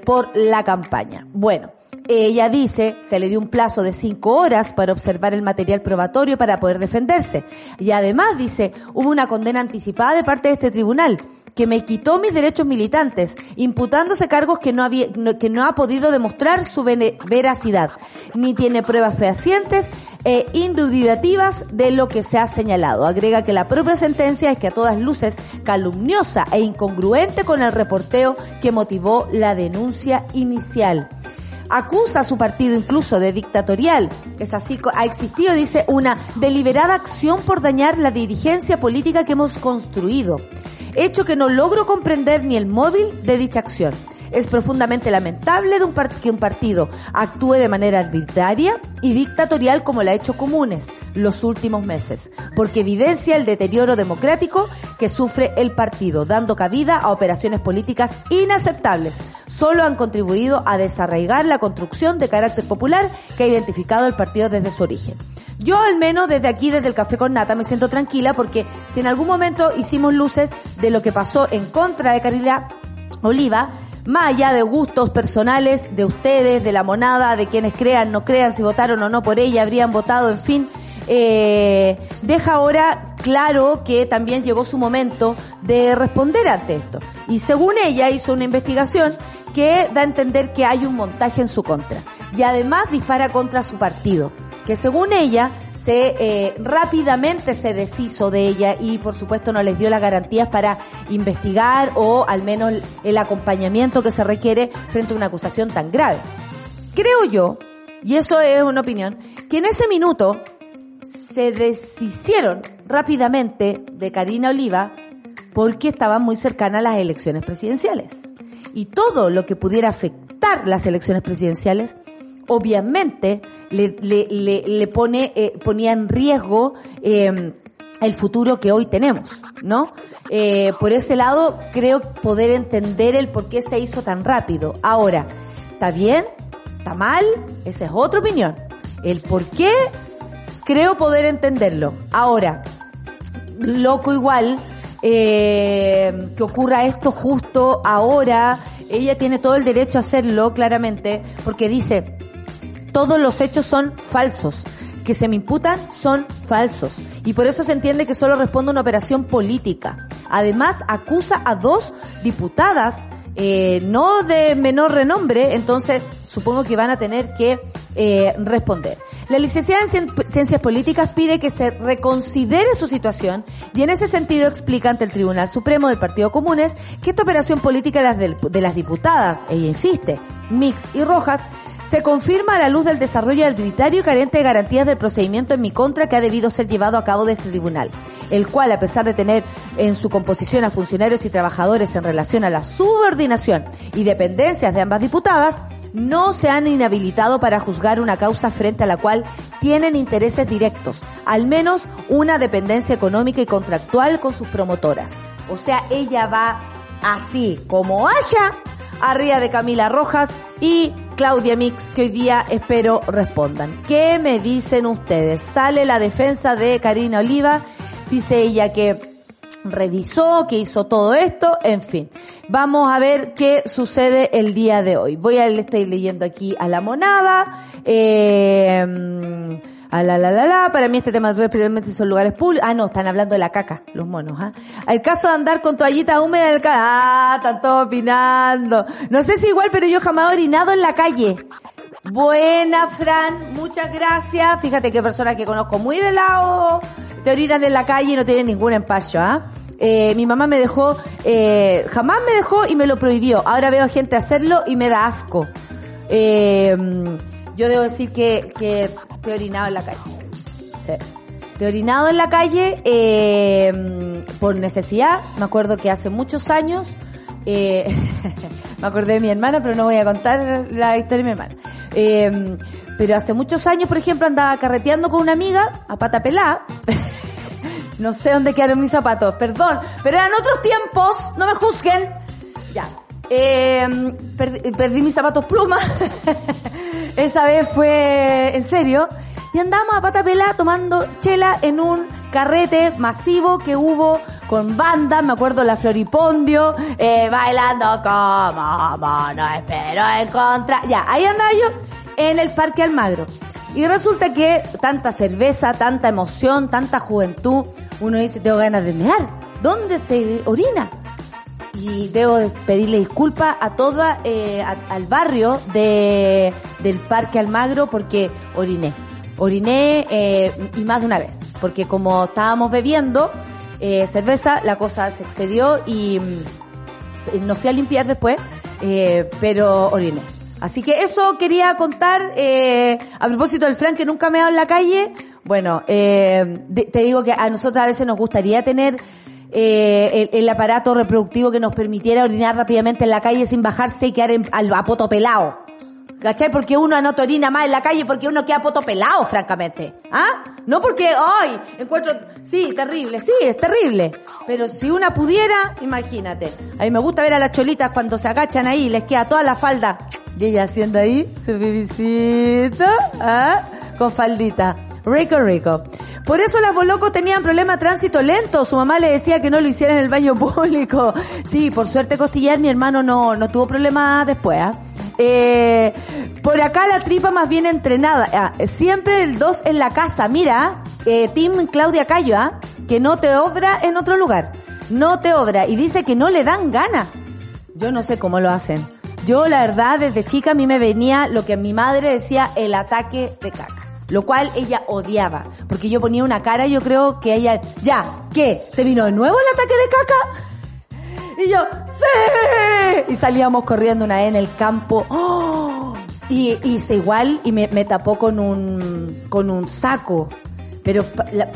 por la campaña. Bueno, ella dice, se le dio un plazo de cinco horas para observar el material probatorio para poder defenderse. Y además dice, hubo una condena anticipada de parte de este tribunal. Que me quitó mis derechos militantes, imputándose cargos que no, había, que no ha podido demostrar su veracidad, ni tiene pruebas fehacientes e indubitativas de lo que se ha señalado. Agrega que la propia sentencia es que a todas luces calumniosa e incongruente con el reporteo que motivó la denuncia inicial acusa a su partido incluso de dictatorial. Es así, ha existido, dice, una deliberada acción por dañar la dirigencia política que hemos construido hecho que no logro comprender ni el móvil de dicha acción. Es profundamente lamentable que un partido actúe de manera arbitraria y dictatorial como lo ha hecho Comunes los últimos meses, porque evidencia el deterioro democrático que sufre el partido, dando cabida a operaciones políticas inaceptables. Solo han contribuido a desarraigar la construcción de carácter popular que ha identificado el partido desde su origen. Yo al menos desde aquí, desde el Café con Nata, me siento tranquila porque si en algún momento hicimos luces de lo que pasó en contra de Carila Oliva, más allá de gustos personales de ustedes, de la monada, de quienes crean, no crean, si votaron o no por ella, habrían votado, en fin, eh, deja ahora claro que también llegó su momento de responder ante esto. Y según ella hizo una investigación que da a entender que hay un montaje en su contra. Y además dispara contra su partido que según ella se eh, rápidamente se deshizo de ella y por supuesto no les dio las garantías para investigar o al menos el acompañamiento que se requiere frente a una acusación tan grave. Creo yo, y eso es una opinión, que en ese minuto se deshicieron rápidamente de Karina Oliva porque estaban muy cercanas las elecciones presidenciales. Y todo lo que pudiera afectar las elecciones presidenciales obviamente le, le, le, pone, eh, ponía en riesgo eh, el futuro que hoy tenemos, ¿no? Eh, por ese lado, creo poder entender el por qué se hizo tan rápido. Ahora, ¿está bien? ¿Está mal? Esa es otra opinión. El por qué, creo poder entenderlo. Ahora, loco igual, eh, que ocurra esto justo ahora, ella tiene todo el derecho a hacerlo, claramente, porque dice, todos los hechos son falsos que se me imputan son falsos y por eso se entiende que solo responde una operación política. Además, acusa a dos diputadas eh, no de menor renombre, entonces supongo que van a tener que eh, responder. La licenciada en Ciencias Políticas pide que se reconsidere su situación y en ese sentido explica ante el Tribunal Supremo del Partido Comunes que esta operación política de las, diputadas, ella insiste, Mix y Rojas, se confirma a la luz del desarrollo arbitrario y carente de garantías del procedimiento en mi contra que ha debido ser llevado a cabo de este tribunal, el cual, a pesar de tener en su composición a funcionarios y trabajadores en relación a la subordinación y dependencias de ambas diputadas, no se han inhabilitado para juzgar una causa frente a la cual tienen intereses directos, al menos una dependencia económica y contractual con sus promotoras. O sea, ella va así como haya arriba de Camila Rojas y Claudia Mix, que hoy día espero respondan. ¿Qué me dicen ustedes? Sale la defensa de Karina Oliva, dice ella que revisó, que hizo todo esto, en fin. Vamos a ver qué sucede el día de hoy. Voy a le leyendo aquí a la monada. Eh, a la la la la, para mí este tema realmente son lugares públicos. Ah, no, están hablando de la caca, los monos, ¿ah? El caso de andar con toallita húmeda en el Ah, están todos opinando. No sé si igual, pero yo jamás he orinado en la calle. Buena, Fran, muchas gracias. Fíjate que personas que conozco muy de lado te orinan en la calle y no tienen ningún empacho, ¿ah? Eh, mi mamá me dejó, eh, jamás me dejó y me lo prohibió. Ahora veo gente hacerlo y me da asco. Eh, yo debo decir que, que te he orinado en la calle. Sí. Te he orinado en la calle eh, por necesidad. Me acuerdo que hace muchos años, eh, me acordé de mi hermana, pero no voy a contar la historia de mi hermana. Eh, pero hace muchos años, por ejemplo, andaba carreteando con una amiga a pata pelada. no sé dónde quedaron mis zapatos, perdón, pero eran otros tiempos, no me juzguen. Ya. Eh, perdí, perdí mis zapatos plumas. Esa vez fue en serio. Y andamos a pata pela tomando chela en un carrete masivo que hubo con bandas, me acuerdo la Floripondio, eh, bailando como mono, espero en contra. Ya, ahí andaba yo en el Parque Almagro. Y resulta que tanta cerveza, tanta emoción, tanta juventud, uno dice, tengo ganas de mear. ¿Dónde se orina? y debo pedirle disculpas a toda, eh, al barrio de, del Parque Almagro porque oriné. Oriné eh, y más de una vez, porque como estábamos bebiendo eh, cerveza, la cosa se excedió y mm, no fui a limpiar después, eh, pero oriné. Así que eso quería contar eh, a propósito del Frank que nunca me ha dado en la calle. Bueno, eh, te digo que a nosotros a veces nos gustaría tener eh, el, aparato reproductivo que nos permitiera orinar rápidamente en la calle sin bajarse y quedar en, al, pelado. ¿Cachai? Porque uno no orina más en la calle porque uno queda poto pelado, francamente. ¿Ah? No porque, ay, encuentro, sí, terrible, sí, es terrible. Pero si una pudiera, imagínate. A mí me gusta ver a las cholitas cuando se agachan ahí les queda toda la falda y ella haciendo ahí su bebisito, ¿ah? Con faldita. Rico, rico. Por eso las bolocos tenían problema de tránsito lento. Su mamá le decía que no lo hiciera en el baño público. Sí, por suerte Costillar, mi hermano no, no tuvo problemas después, ¿ah? Por acá la tripa más bien entrenada. Ah, siempre el 2 en la casa. Mira, eh, Tim Claudia Cayo, ¿ah? que no te obra en otro lugar. No te obra. Y dice que no le dan gana. Yo no sé cómo lo hacen. Yo, la verdad, desde chica a mí me venía lo que mi madre decía el ataque de caca. Lo cual ella odiaba. Porque yo ponía una cara y yo creo que ella, ya, ¿qué? ¿Te vino de nuevo el ataque de caca? Y yo, ¡sí! Y salíamos corriendo una vez en el campo. ¡Oh! Y hice igual y me, me tapó con un, con un saco pero,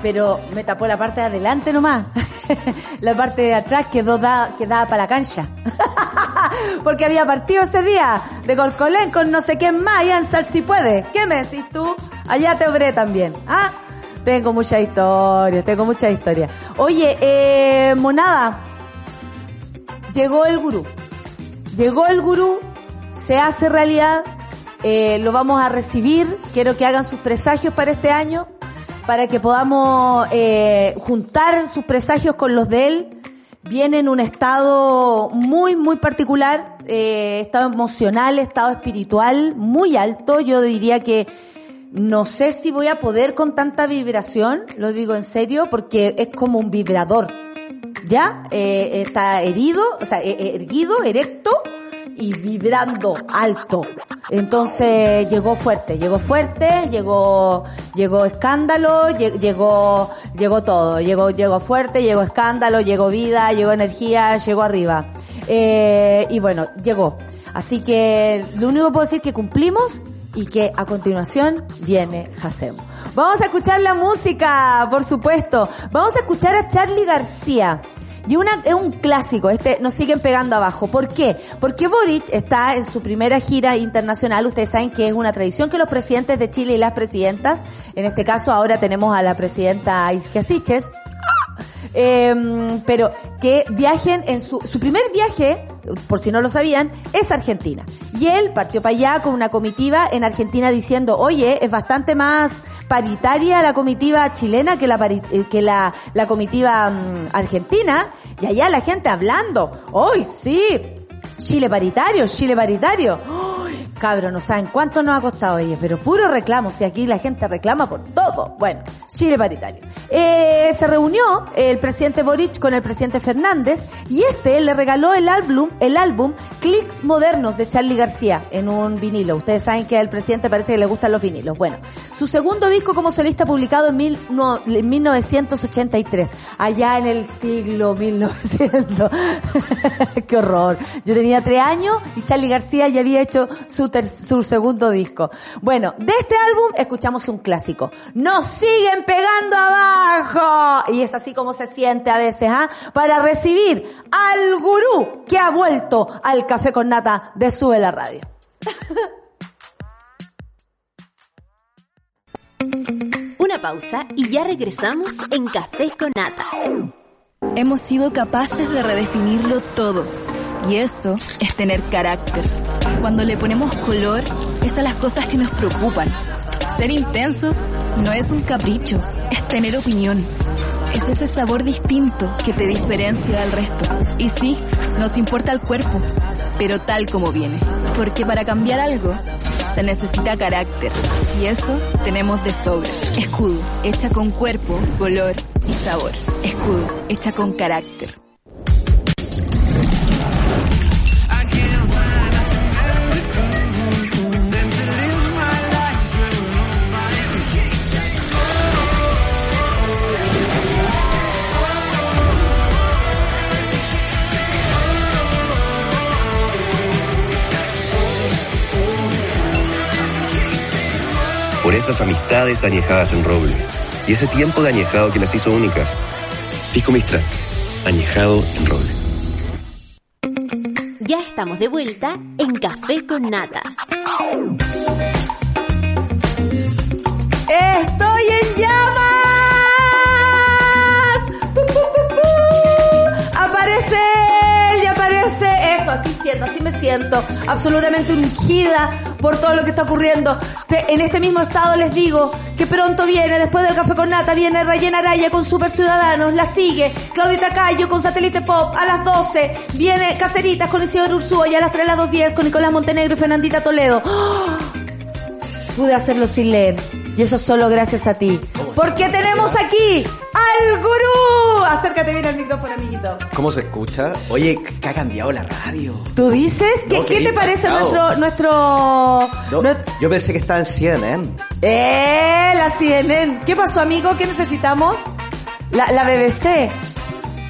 pero me tapó la parte de adelante nomás. la parte de atrás quedó da, quedaba para la cancha. Porque había partido ese día de Colcolén con no sé quién más, si puede. ¿Qué me decís tú? Allá te obré también. ¿Ah? Tengo mucha historia, tengo mucha historia. Oye, eh, monada, llegó el gurú. Llegó el gurú, se hace realidad, eh, lo vamos a recibir, quiero que hagan sus presagios para este año para que podamos eh, juntar sus presagios con los de él. Viene en un estado muy, muy particular, eh, estado emocional, estado espiritual muy alto. Yo diría que no sé si voy a poder con tanta vibración, lo digo en serio, porque es como un vibrador. ¿Ya? Eh, está herido, o sea, erguido, erecto, y vibrando alto. Entonces llegó fuerte, llegó fuerte, llegó, llegó escándalo, llegó, llegó todo, llegó, llegó fuerte, llegó escándalo, llegó vida, llegó energía, llegó arriba. Eh, y bueno, llegó. Así que lo único que puedo decir es que cumplimos y que a continuación viene Hasemo. Vamos a escuchar la música, por supuesto. Vamos a escuchar a Charlie García. Y una, es un clásico, este nos siguen pegando abajo. ¿Por qué? Porque Boric está en su primera gira internacional. Ustedes saben que es una tradición que los presidentes de Chile y las presidentas, en este caso ahora tenemos a la presidenta Isquia Siches, eh, pero que viajen en su, su primer viaje por si no lo sabían, es Argentina. Y él partió para allá con una comitiva en Argentina diciendo, oye, es bastante más paritaria la comitiva chilena que la, eh, que la, la comitiva mm, argentina. Y allá la gente hablando, hoy sí, Chile paritario, Chile paritario. Cabro, no saben cuánto nos ha costado ella, pero puro reclamo, si aquí la gente reclama por todo. Bueno, Chile paritario. Eh, se reunió el presidente Boric con el presidente Fernández y este le regaló el álbum, el álbum Clicks Modernos de Charlie García en un vinilo. Ustedes saben que al presidente parece que le gustan los vinilos. Bueno, su segundo disco como solista publicado en, en 1983, allá en el siglo 1900. Qué horror. Yo tenía tres años y Charlie García ya había hecho su su, segundo disco. Bueno, de este álbum escuchamos un clásico. Nos siguen pegando abajo. Y es así como se siente a veces, ¿ah? Para recibir al gurú que ha vuelto al café con nata de Sube la Radio. Una pausa y ya regresamos en Café con Nata. Hemos sido capaces de redefinirlo todo. Y eso es tener carácter cuando le ponemos color es a las cosas que nos preocupan. Ser intensos no es un capricho, es tener opinión. Es ese sabor distinto que te diferencia del resto. Y sí, nos importa el cuerpo, pero tal como viene. Porque para cambiar algo se necesita carácter. Y eso tenemos de sobra. Escudo, hecha con cuerpo, color y sabor. Escudo, hecha con carácter. Esas amistades añejadas en roble y ese tiempo de añejado que las hizo únicas. Pisco Mistral, añejado en roble. Ya estamos de vuelta en Café con Nata. ¡Estoy en llamas! Así me siento. Absolutamente ungida por todo lo que está ocurriendo. En este mismo estado les digo que pronto viene, después del café con nata, viene Rayen Araya con Super Ciudadanos, la sigue Claudita Cayo con Satélite Pop a las 12, viene Caceritas con Isidoro Ursúa y a las 3 a las 2.10 con Nicolás Montenegro y Fernandita Toledo. Pude hacerlo sin leer. Y eso solo gracias a ti. Porque tenemos aquí al gurú. Acércate bien al micrófono, amiguito. ¿Cómo se escucha? Oye, que ha cambiado la radio. ¿Tú dices? ¿Qué, No, ¿qué qué te parece nuestro... nuestro, No, nuestro- yo pensé que estaba en CNN. ¡Eh! La CNN. ¿Qué pasó, amigo? ¿Qué necesitamos? La, la BBC.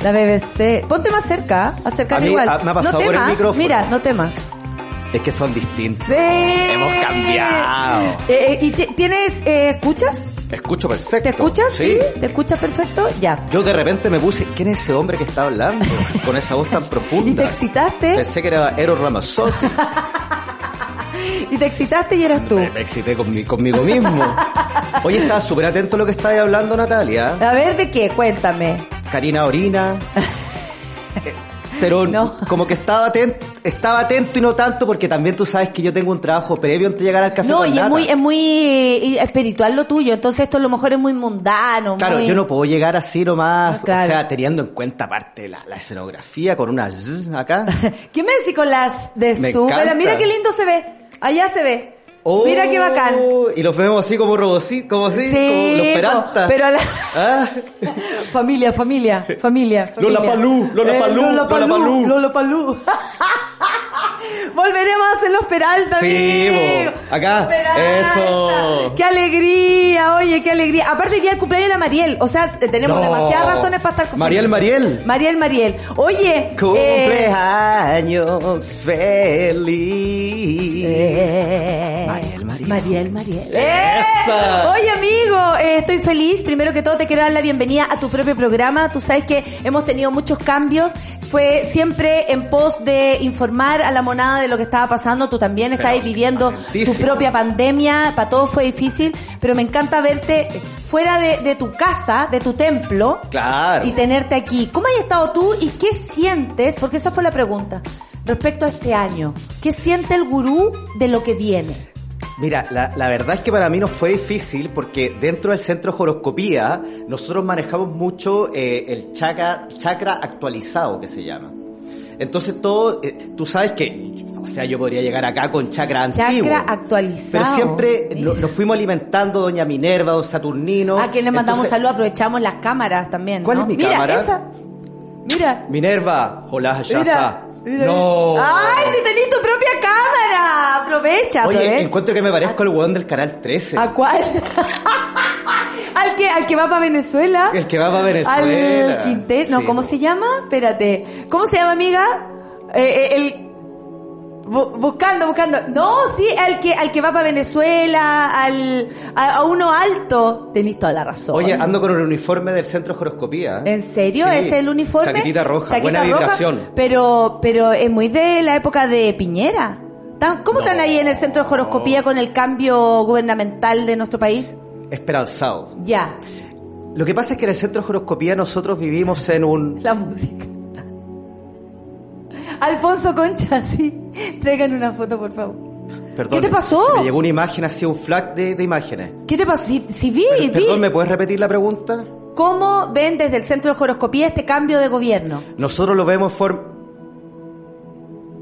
La BBC. Ponte más cerca. Acércate A mí, igual. ah, me ha pasado no por el temas. micrófono. Mira, no temas. Es que son distintos. Sí. Hemos cambiado. Eh, eh, ¿Y ti- tienes... eh, escuchas? Escucho perfecto. ¿Te escuchas? Sí. ¿Te escuchas perfecto? Ya. Yo de repente me puse, ¿quién es ese hombre que está hablando? Con esa voz tan profunda. ¿Y te excitaste? Pensé que era Eros Ramazzotti. Y te excitaste y eras tú. Me, me excité con mi- conmigo mismo. Oye, estaba súper atento a lo que estabas hablando, Natalia. A ver, ¿de qué? Cuéntame. Karina Orina. Pero No. como que estaba atento, estaba atento y no tanto porque también tú sabes que yo tengo un trabajo previo antes de llegar al café No, con y es nata. muy, es muy eh, espiritual lo tuyo, entonces esto a lo mejor es muy mundano. Claro, muy- yo no puedo llegar así nomás, Ah, claro. o sea, teniendo en cuenta aparte la, la escenografía con una zzz acá. ¿Qué me decís con las de su? Mira qué lindo se ve. Allá se ve. Oh, Mira qué bacán. Y los vemos así como robosí, como así, Sí, como los po, Peralta. pero a la- Ah, familia, familia, familia. Lola familia. Palú, Lola Eh, Palú, Lola Palú. Lola Palú. Volveremos a hacer los Peralta, Sí, po, acá, Peralta. eso. Qué alegría, oye, qué alegría. Aparte día el cumpleaños de la Mariel, o sea, eh, tenemos No. demasiadas razones para estar con Mariel, Mariel. Mariel, Mariel. Oye, eh, cumpleaños feliz. eh, Mariel, Mariel. Mariel, Mariel. Esa. Oye, amigo, eh, estoy feliz. Primero que todo, te quiero dar la bienvenida a tu propio programa. Tú sabes que hemos tenido muchos cambios. Fue siempre en pos de informar a la monada de lo que estaba pasando. Tú también estás Pero, viviendo tu propia pandemia. Para todos fue difícil, pero me encanta verte fuera de, de tu casa, de tu templo. Claro. Y tenerte aquí. ¿Cómo has estado tú y qué sientes? Porque esa fue la pregunta. Respecto a este año, ¿qué siente el gurú de lo que viene? Mira, la, la verdad es que para mí no fue difícil porque dentro del centro de horoscopía nosotros manejamos mucho eh, el chakra, chakra actualizado que se llama. Entonces todo, eh, tú sabes que, o sea, yo podría llegar acá con chakra antiguo. Chakra actualizado. Pero siempre lo- nos fuimos alimentando Doña Minerva, Don Saturnino. A quien le mandamos Entonces, saludos, aprovechamos las cámaras también. ¿Cuál ¿no? es mi Mira, cámara? esa. Mira. Minerva, hola, ya Mira. mira. No. ¡Ay, si tenés tu propia cámara! Aprovecha, Oye, aprovecha. encuentro que me parezco al weón del canal 13. ¿A cuál? al que al que va para Venezuela. El que va pa' Venezuela. Al Quintero. No, Sí, ¿cómo se llama? Espérate. ¿Cómo se llama, amiga? Eh, eh, el bu- buscando, buscando. No, sí, al que al que va para Venezuela, al a, a uno alto. Tenés toda la razón. Oye, ando con el uniforme del centro de horoscopía. ¿eh? ¿En serio? Sí. ¿Es el uniforme? Chaquetita roja, Chaqueta buena roja, vibración. pero, pero es muy de la época de Piñera. ¿Tan- ¿Cómo están ahí en el centro de horoscopía con el cambio gubernamental de nuestro país? Esperanzado. Ya, Lo que pasa es que en el centro de horoscopía nosotros vivimos en un... la música. Alfonso Concha, sí. Traigan una foto, por favor. Perdón, ¿Qué te pasó? Me llegó una imagen así, un flag de, de imágenes. ¿Qué te pasó? Si, si vi, vi. Perdón, ¿me puedes repetir la pregunta? ¿Cómo ven desde el centro de horoscopía este cambio de gobierno? Nosotros lo vemos forma...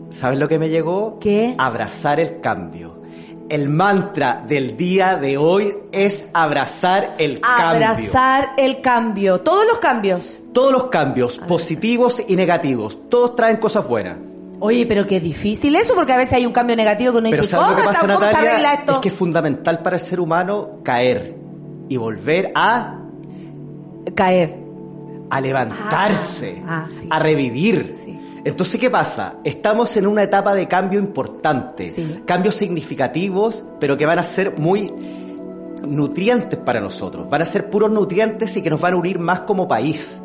¿Sabes lo que me llegó? ¿Qué? Abrazar el cambio. El mantra del día de hoy es abrazar el cambio. Abrazar el cambio. Todos los cambios. Todos los cambios, positivos y negativos, todos traen cosas buenas. Oye, pero qué difícil eso, porque a veces hay un cambio negativo que uno Pero dice, ¿sabes ¿cómo, lo que pasa, se arregla Natalia? esto? Es que es fundamental para el ser humano caer y volver a, Caer. a levantarse, Ah, ah, sí. a revivir. Sí. Entonces, ¿qué pasa? Estamos en una etapa de cambio importante, Sí. cambios significativos, pero que van a ser muy nutrientes para nosotros, van a ser puros nutrientes y que nos van a unir más como país.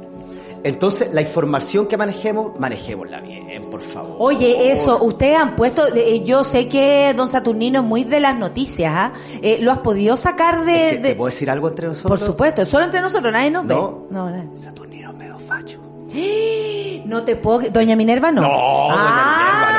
Entonces, la información que manejemos, manejémosla bien, por favor. Oye, eso, ustedes han puesto, eh, yo sé que don Saturnino es muy de las noticias, ¿ah? Eh, ¿Lo has podido sacar de, Es que, de- ¿Te puedo decir algo entre nosotros? Por supuesto, solo entre nosotros, nadie nos No. ve. No, nadie. Saturnino es medio facho. No te puedo... Doña Minerva no. No, doña Minerva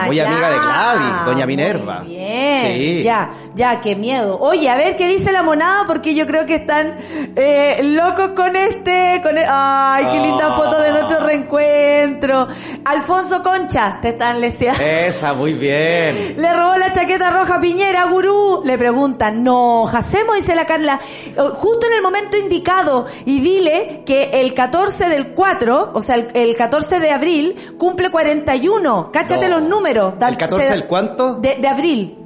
no. Muy amiga de Gladys, doña Minerva. Muy bien, Sí. ya, ya, qué miedo. Oye, a ver qué dice la monada, porque yo creo que están eh, locos con este, con e- ay, qué linda Ah. foto de nuestro reencuentro. Alfonso Concha, te están leseando. Esa, muy bien. Le robó la chaqueta roja a Piñera, gurú. Le preguntan, no, hacemos, dice la Carla, eh, justo en el momento indicado. Y dile que el 14 del 4, o sea, el, el 14 de abril, cumple 41. Cáchate No. los números. ¿El 14 del cuánto? De, de abril.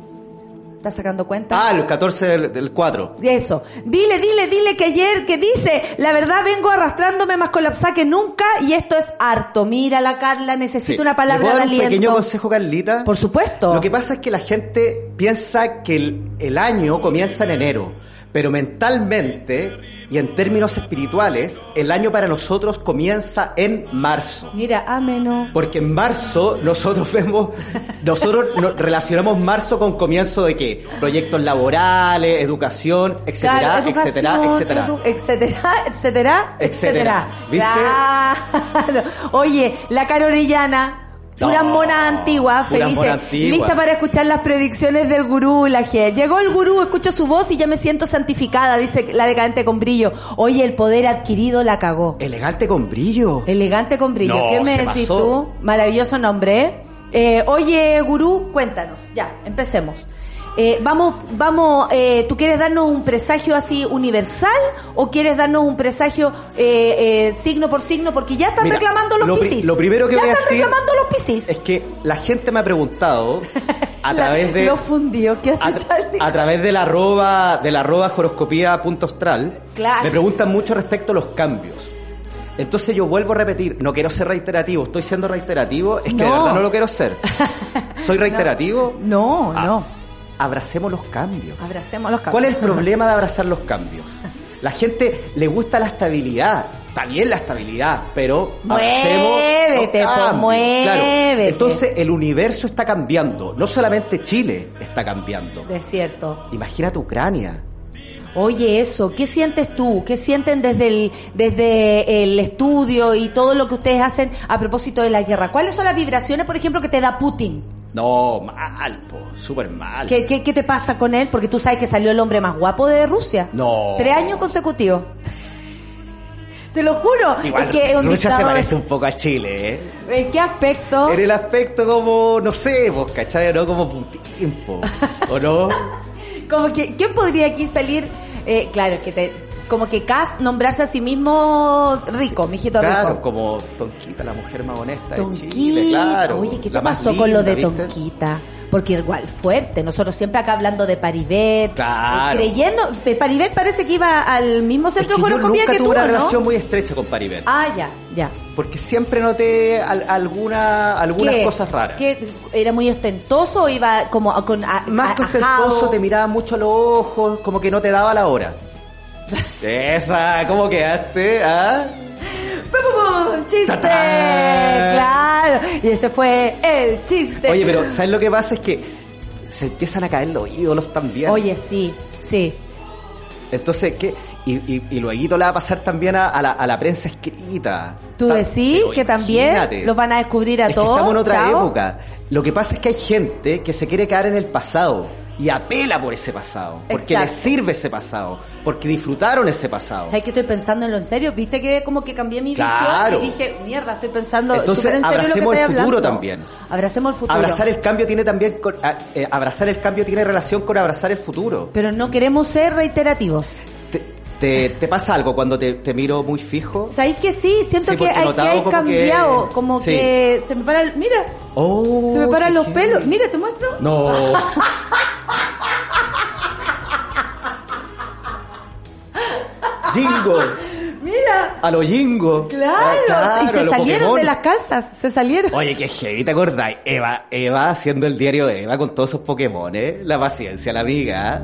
¿Estás sacando cuenta? Ah, el 14 del, del 4. De eso. Dile, dile, dile que ayer, que dice, la verdad vengo arrastrándome más colapsada que nunca y esto es harto. Mira la Carla, necesito una ¿Le palabra puedo de dar un aliento. pequeño consejo, Carlita? Por supuesto. Lo que pasa es que la gente piensa que el, el año comienza en enero, pero mentalmente y en términos espirituales, el año para nosotros comienza en marzo. Mira, ameno. Porque en marzo nosotros vemos, nosotros nos relacionamos marzo con comienzo de qué? Proyectos laborales, educación, etcétera, Claro, etcétera, educación, etcétera. edu- etcétera, etcétera, Etcétera. ¿Viste? Claro. Oye, la cara No, monas antiguas, puras felices, monas antiguas. lista para escuchar las predicciones del gurú, la G. Llegó el gurú, escucho su voz y ya me siento santificada, dice la decadente con brillo. Oye, el poder adquirido la cagó. Elegante con brillo. Elegante con brillo. No, ¿Qué me decís pasó. tú? Maravilloso nombre. ¿eh? Eh, oye, gurú, cuéntanos. Ya, empecemos. Eh, vamos, vamos, eh, ¿tú quieres darnos un presagio así universal o quieres darnos un presagio eh, eh, signo por signo? Porque ya están Mira, reclamando los lo pri- piscis. lo primero que ya voy a están decir reclamando los piscis. Es que la gente me ha preguntado a través de fundió, ¿qué hace a, Charlie? a través del arroba del arroba horoscopía punto astral Claro. me preguntan mucho respecto a los cambios. Entonces yo vuelvo a repetir, no quiero ser reiterativo, estoy siendo reiterativo, es que de verdad no lo quiero ser. ¿Soy reiterativo? No, Ah, no. Abracemos los cambios. Abracemos los ¿Cuál es el cambios. problema de abrazar los cambios? La gente le gusta la estabilidad. Está bien la estabilidad, pero Muévete, los po, cambios. muévete. Entonces el universo está cambiando. No solamente Chile está cambiando. Desierto. Imagínate Ucrania. Oye, eso, ¿qué sientes tú? ¿Qué sienten desde el, desde el estudio y todo lo que ustedes hacen a propósito de la guerra? ¿Cuáles son las vibraciones, por ejemplo, que te da Putin? No, mal, po, súper mal. ¿Qué, qué, qué te pasa con él? Porque tú sabes que salió el hombre más guapo de Rusia. No. Tres años consecutivos. Te lo juro. Igual, es que Rusia se parece un poco a Chile, ¿eh? ¿En qué aspecto? En el aspecto como, no sé, vos, ¿cachai? ¿No? Como Putin, po. ¿O no? Como que, ¿quién podría aquí salir? Eh, claro, que te, como que Cass nombrarse a sí mismo rico, mijito Claro, rico. como Tonquita, la mujer más honesta de Tonquita. Chile, claro. Oye, ¿qué te pasó con lo de. Tonquita? Porque igual fuerte, nosotros siempre acá hablando de Paribet, Claro. eh, creyendo, eh, Paribet parece que iba al mismo Es centro que de yo nunca que tuve tú, una ¿no? relación muy estrecha con Paribet. Ah, ya, ya. Porque siempre noté al- alguna, algunas ¿Qué? cosas raras. ¿Qué? ¿Era muy ostentoso o iba como con a- Más a- que ostentoso, te miraba mucho a los ojos, como que no te daba la hora. Esa, ¿cómo quedaste? ¿Ah? ¡Chiste! ¡Tatán! Claro. Y ese fue el chiste. Oye, pero ¿sabes lo que pasa? Es que se empiezan a caer los ídolos también. Oye, sí, sí. Entonces, ¿qué? Y, y, y luego le va a pasar también a, a la, a la prensa escrita. ¿Tú decís pero que también los van a descubrir a Es que todos? estamos en otra Chao. época. Lo que pasa es que hay gente que se quiere quedar en el pasado y apela por ese pasado. Porque Exacto. les sirve ese pasado. Porque disfrutaron ese pasado. ¿Sabes que estoy pensando en lo en serio? ¿Viste que como que cambié mi Claro. visión? Y dije, mierda, estoy pensando Entonces, en abracemos el futuro hablando. también. Abracemos el futuro. Abrazar el cambio tiene también con- eh, abrazar el cambio tiene relación con abrazar el futuro. Pero no queremos ser reiterativos. ¿Te, pasa algo cuando te, te miro muy fijo? ¿Sabéis que sí? Siento Sí, que hay, que hay como cambiado. que- Como sí. que se me para el... Mira, Oh, se me paran los pelos. Mira, ¿te muestro? No. Jingo. Mira. A lo Jingo. Claro. Ah, y a se salieron Pokémon. de las calzas. Se salieron. Oye, qué heavy, ¿te acordáis? Eva, Eva haciendo el diario de Eva con todos esos Pokémon, ¿eh? La paciencia, la amiga.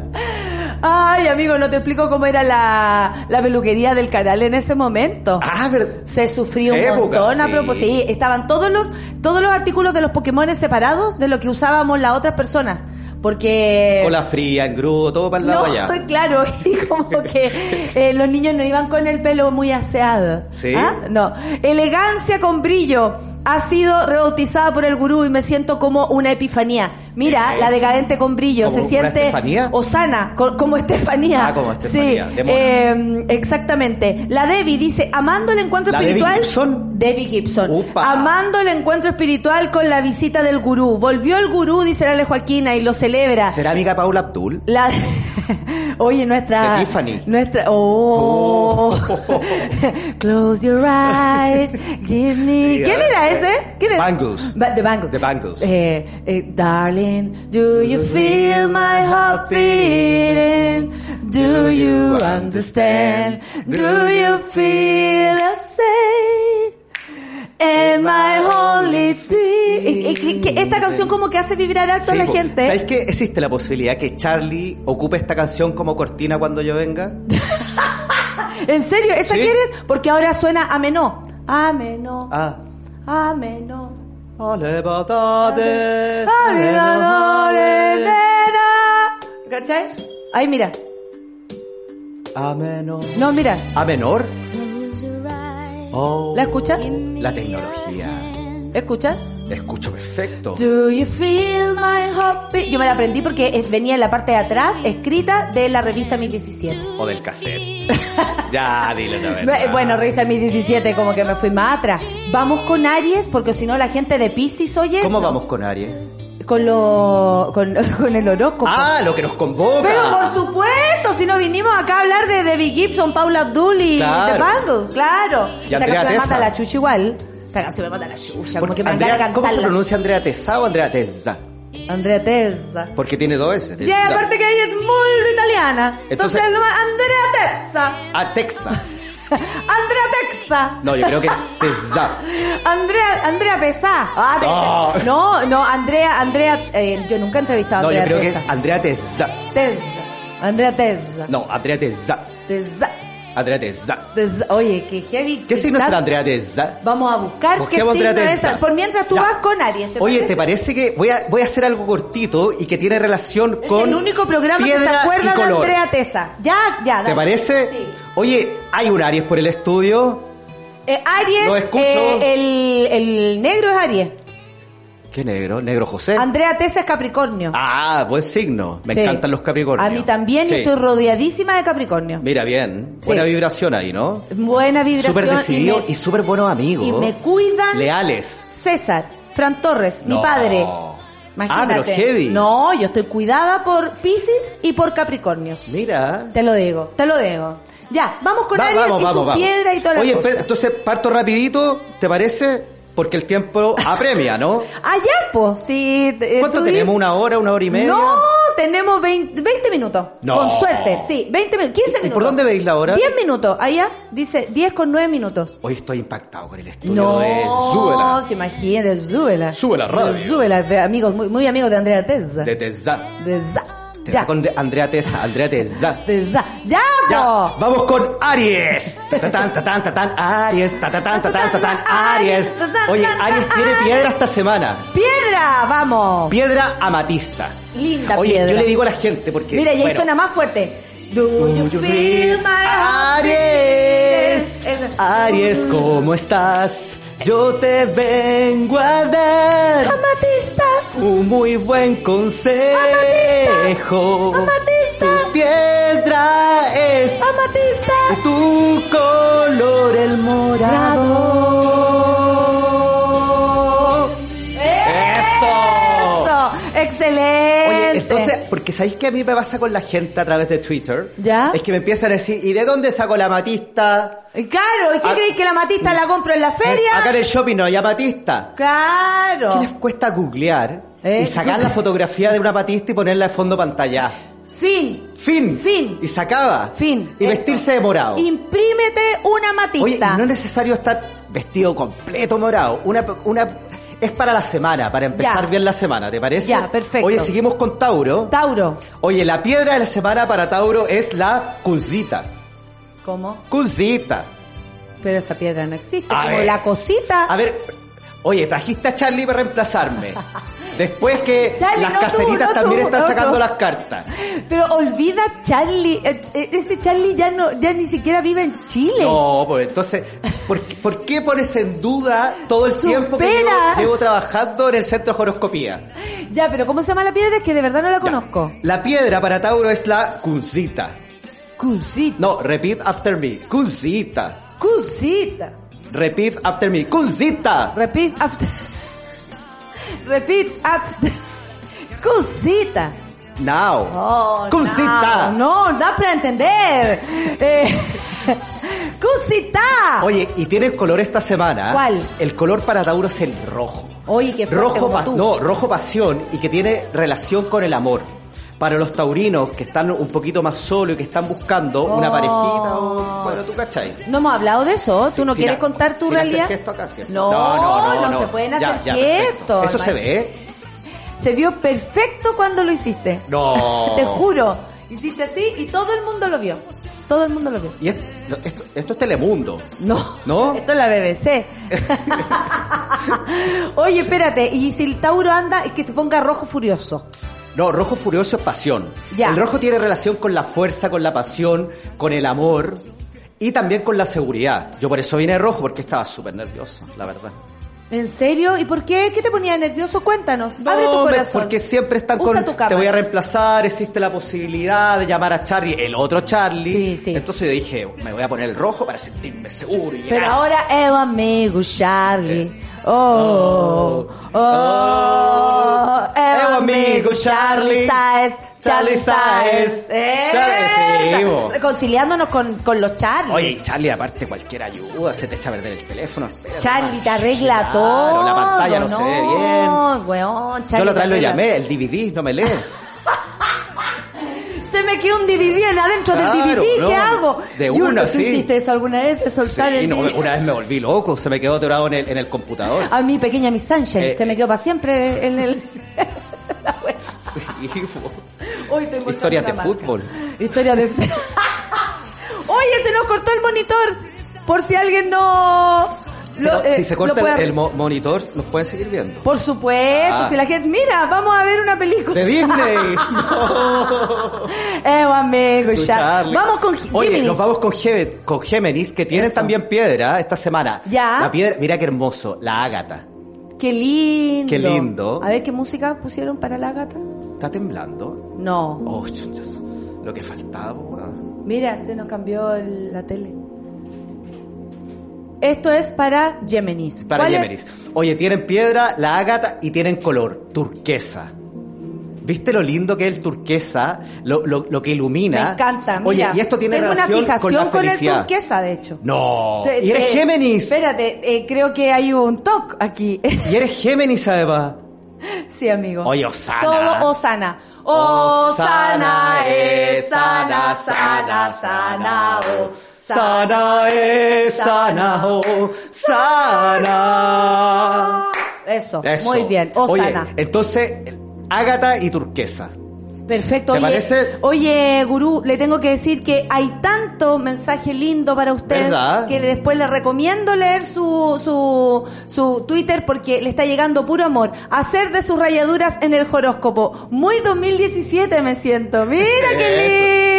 Ay, amigo, no te explico cómo era la, la peluquería del canal en ese momento. Ah, ver- Se sufrió un Época, montón a sí. propósito. Sí, estaban todos los, todos los artículos de los Pokémon separados de lo que usábamos las otras personas. Porque... Cola fría, engrudo, todo para el lado No, allá. claro, y como que eh, los niños no iban con el pelo muy aseado. ¿Sí? ¿Ah? No. Elegancia con brillo ha sido rebautizada por el gurú y me siento como una epifanía. Mira, ¿Qué es la decadente con brillo, ¿Como se siente Estefanía? Osana, co- como Estefanía. Ah, como Estefanía, Sí, eh, exactamente. La Debbie dice, amando el encuentro ¿La Debbie espiritual. Gibson? Debbie Gibson. Upa. Amando el encuentro espiritual con la visita del gurú. Volvió el gurú, dice la Joaquina, y lo celebra. Cerámica Paula Abdul. La... Oye, nuestra... De Tiffany. Nuestra... Oh. Close your eyes. Give me... ¿Quién era ese? ¿Quién era? Bangles. Ba- The Bangles. The Bangles. Eh, eh, darling, do you feel my heart beating? Do you understand? Do you feel the same? Am I only thing? Y- y- y- que esta canción como que hace vibrar alto a Sí, la po. gente. ¿Sabes que existe la posibilidad que Charlie ocupe esta canción como cortina cuando yo venga? ¿En serio? ¿Esa Sí. quieres? Porque ahora suena ameno. Ameno. Ah. Ameno. Alevadade, ¿Cachai? Ahí mira. A menor. No, mira. ¿A menor? Oh. ¿La escuchas? La tecnología. ¿Escuchas? Escucho perfecto. Do you feel my heartbeat? Yo me la aprendí porque venía en la parte de atrás, escrita de la revista Mi 17. O del cassette. ya, Bu- verdad. Bueno, revista Mi 17, como que me fui más atrás. Vamos con Aries, porque si no la gente de Pisces, oye. ¿Cómo no, vamos con Aries? Con lo, con, con el horóscopo. Ah, lo que nos convoca. Pero por supuesto, si no vinimos acá a hablar de Debbie Gibson, Paula Abdul y Claro. The Bangles, claro. Y Esta canción mata la chucha igual. Esta canción me mata la chucha, como Porque que me dan ganas Andrea, de ¿Cómo se cantarla. pronuncia Andrea Tessa o Andrea Tessa? Andrea Tessa. Porque tiene dos S. Y aparte que ella es muy italiana. Entonces, Entonces- lo más Andrea Tessa. Ah, Texa. Andrea Texa. No, yo creo que Tessa. Andrea, Andrea Pesá. Ah, te- No. no, Andrea, Andrea, eh, yo nunca he entrevistado a No, yo Andrea creo que es Andrea Tessa. Tessa. Andrea Tessa. No, Andrea Tessa. Tessa. Andrea Tessa. Tessa. Oye, qué heavy. ¿Qué signo Está- será Andrea Tessa? Vamos a buscar qué Busquemos signo Andrea es. Por mientras tú Ya. vas con Aries. ¿te Oye? ¿te parece que voy a, voy a hacer algo cortito y que tiene relación con el único programa que se piedra y acuerda de color? Andrea Tessa. Ya, ya. ¿Te parece? Sí. Oye, hay un Aries por el estudio. Eh, Aries, Lo escucho. eh, el, el negro es Aries. ¿Qué negro? ¿Negro José? Andrea Tessa es Capricornio. Ah, buen signo. Me Sí. encantan los Capricornios. A mí también Sí. y estoy rodeadísima de Capricornio. Mira bien, Sí. buena vibración ahí, ¿no? Buena vibración. Súper decidido y, y, súper buenos amigos. me, y me cuidan Leales. César, Fran Torres, mi padre. Ah, pero heavy. No, yo estoy cuidada por Pisces y por Capricornios. Mira. Te lo digo, te lo digo. Ya, vamos con Va- Aries vamos, y vamos, su vamos. piedra y toda la Oye, cosa. entonces parto rapidito, ¿te parece? Porque el tiempo apremia, ¿no? Ayer, pues, sí. eh, ¿Cuánto tenemos? ¿Una hora, una hora y media? No, tenemos 20, 20 minutos. No. Con suerte, sí, 20 minutos, 15 ¿Y minutos. por dónde veis la hora? 10 minutos, allá dice 10 con 9 minutos. Hoy estoy impactado con el estudio No, de Zúbela. se imagina, de Zúbela. Súbela Radio. Zúbela, amigos, muy, muy amigos de Andrea Tessa. De Tessa. De Za. Te Ya, con Andrea Tessa, Andrea Za. Ya, Ya, vamos con Aries. Tatatán, tatán, tatán, Aries. Tatatán, tatán, tatán, Aries. Oye, Aries tiene piedra esta semana. Piedra, vamos. Piedra amatista. Linda Oye, piedra. yo le digo a la gente porque. Mira, y ahí bueno, suena más fuerte. Do you feel my Aries. Aries, ¿cómo estás? Yo te vengo a dar Amatista. un muy buen consejo. Amatista. Tu piedra es Amatista. tu color el morado. ¡Eso! Eso. Excelente. Entonces, porque ¿sabéis que a mí me pasa con la gente a través de Twitter? ¿Ya? Es que me empiezan a decir, ¿y de dónde saco la amatista? Claro, ¿y qué Ah. creéis que la matista la compro en la feria? Acá en el shopping no hay amatista. Claro. ¿Qué les cuesta googlear Eh, y sacar la fotografía de una matista y ponerla de fondo pantalla? Fin. Fin. Fin. Y se acaba. Fin. Y Eso. vestirse de morado. Imprímete una matista. Oye, no es necesario estar vestido completo morado. Una, una, es para la semana, para empezar Ya. bien la semana, ¿te parece? Ya, perfecto. Oye, seguimos con Tauro. Tauro. Oye, la piedra de la semana para Tauro es la cunzita. ¿Cómo? Cunzita. Pero esa piedra no existe. A como ver. la cosita. A ver, oye, trajiste a Charlie para reemplazarme. Después que Charlie, las no tú, caseritas no también tú, están no sacando tú. las cartas. Pero olvida Charlie. eh, eh, Ese Charlie ya no, ya ni siquiera vive en Chile. No, pues entonces, ¿por, qué- por qué pones en duda todo el tiempo que llevo, llevo trabajando en el centro de horoscopía? Ya, pero ¿cómo se llama la piedra? Es que de verdad no la Ya. conozco. La piedra para Tauro es la cunzita. Cusita. No, repeat after me. Cunzita. Cusita. Repeat after me. Cunzita. Repeat after. Repeat after. Cusita. Now. Oh, Cunzita. No, no, da para entender. Eh, Cusita. Oye, y tiene el color esta semana. ¿Cuál? El color para Tauro es el rojo. Oye, qué fuerte rojo, como tú. no, rojo pasión y que tiene relación con el amor. Para los taurinos que están un poquito más solos y que están buscando una Oh. parejita o, bueno, tú cachai. No hemos hablado de eso. ¿Tú no quieres contar tu hacer realidad? gesto acá, ¿cierto? no, No, no, no, se pueden hacer ya, gestos. Eso se ve. Se vio perfecto cuando lo hiciste. No. Te juro. Hiciste así y todo el mundo lo vio. Todo el mundo lo vio. Y esto, esto, esto es Telemundo. No. ¿No? Esto es la BBC. Oye, espérate. Y si el Tauro anda, es que se ponga rojo furioso. No, rojo furioso es pasión. Ya. El rojo tiene relación con la fuerza, con la pasión, con el amor y también con la seguridad. Yo por eso vine de rojo porque estaba súper nervioso, la verdad. ¿En serio? ¿Y por qué? ¿Qué te ponía nervioso? Cuéntanos. Abre tu corazón. porque siempre están Usa con te voy a reemplazar, existe la posibilidad de llamar a Charlie, el otro Sí, Charlie. sí. Entonces yo dije, me voy a poner el rojo para sentirme seguro y Pero ahora un amigo, Charlie. Oh, oh, Oh. un un amigo, Charlie. Saez, Charlie Charlie Saez. Saez. Claro que sí. Reconciliándonos con, con los Charlies. Oye, Charlie, aparte cualquier ayuda, se te echa a perder el teléfono. Charlie te arregla Claro, todo. la pantalla no, se ve bien. No, weón, Charlie Yo la otra vez lo llamé, el DVD, no me lee. Se me quedó un DVD en adentro Claro, del DVD, no, ¿qué hago? de una, ¿tú sí. hiciste eso alguna vez de soltar Sí, el no, una vez me volví loco, se me quedó atorado en el, en el computador. A mi pequeña Miss Sunshine, Eh, se me quedó para siempre en el... la. Sí. Hoy mostrando Historias de marca. fútbol. Historias de... Oye, se nos cortó el monitor. Por si alguien no... lo- eh, si se corta puede- el, el mo- monitor, nos pueden seguir viendo. Por supuesto, Ah. si la gente... Mira, vamos a ver una película. De Disney. No. Eh, amigo, ya. Charlie. Vamos con Oye, Géminis. nos vamos con, Géminis, que tienen Eso. también piedra esta semana. Ya. La piedra, mira qué hermoso, la ágata. Qué lindo. Qué lindo. A ver, ¿qué música pusieron para la gata? ¿Está temblando? No. Oh, lo que faltaba. Mira, se nos cambió el- la tele. Esto es para Géminis. Para. Géminis. Oye, tienen piedra, la ágata y tienen color, turquesa. ¿Viste lo lindo que es el turquesa? Lo, lo, lo que ilumina. Me encanta. Oye, y esto tiene Tengo una relación fijación con la con, el turquesa, de hecho. No. Y eres Géminis. Espérate, eh, creo que hay un toque aquí. Y eres Géminis, además. sí, amigo. Oye, Osana. Todo Osana. Osana es sana, sana, sana. oh, Sana sana, oh, sana. Eso, Eso. muy bien. Osana. Oye, entonces, ágata y turquesa. Perfecto. ¿Te oye, parece? oye, gurú, le tengo que decir que hay tanto mensaje lindo para usted ¿Verdad? que después le recomiendo leer su, su, su Twitter porque le está llegando puro amor. Hacer de sus rayaduras en el horóscopo. Muy 2017 me siento. Mira qué lindo.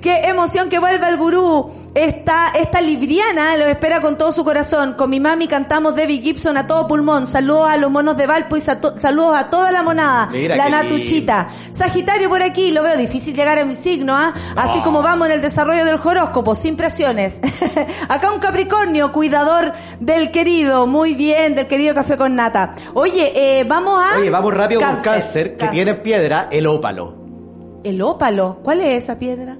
Qué emoción que vuelva el gurú. Esta, esta libriana lo espera con todo su corazón. Con mi mami cantamos Debbie Gibson a todo pulmón. Saludos a los monos de Valpo y sa- saludos a toda la monada. Mira la Natuchita. Sagitario por aquí, lo veo difícil llegar a mi signo, ¿ah? Así como vamos en el desarrollo del horóscopo, sin presiones. Acá un Capricornio, cuidador del querido, muy bien, del querido café con nata. Oye, eh, vamos a... Oye, vamos rápido con cáncer, que Cáncer. tiene piedra, el ópalo. El ópalo, ¿cuál es esa piedra?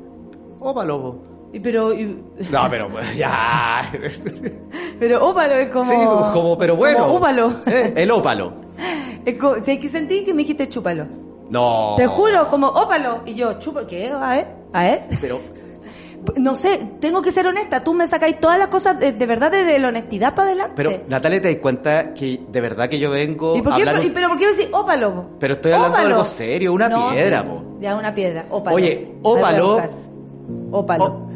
Ópalo. po. Y Pero, y- No, pero pues, ya. pero ópalo es como... Sí, como, pero bueno. Como ópalo. Eh, El ópalo. Es como- ¿sabes qué sentí? Que me dijiste chúpalo. No. Te juro, como ópalo. Y yo, chupo, ¿qué? A ver, a ver. Pero, no sé, tengo que ser honesta, tú me sacáis todas las cosas de, de verdad desde la honestidad para adelante. Pero, Natalia, te das cuenta que de verdad que yo vengo ¿Y por a qué, hablar... pero, pero por qué me decís ópalo? Pero estoy hablando de algo serio, una No, piedra, po. Ya, una piedra, ópalo. Oye, a ópalo-. Ópalo.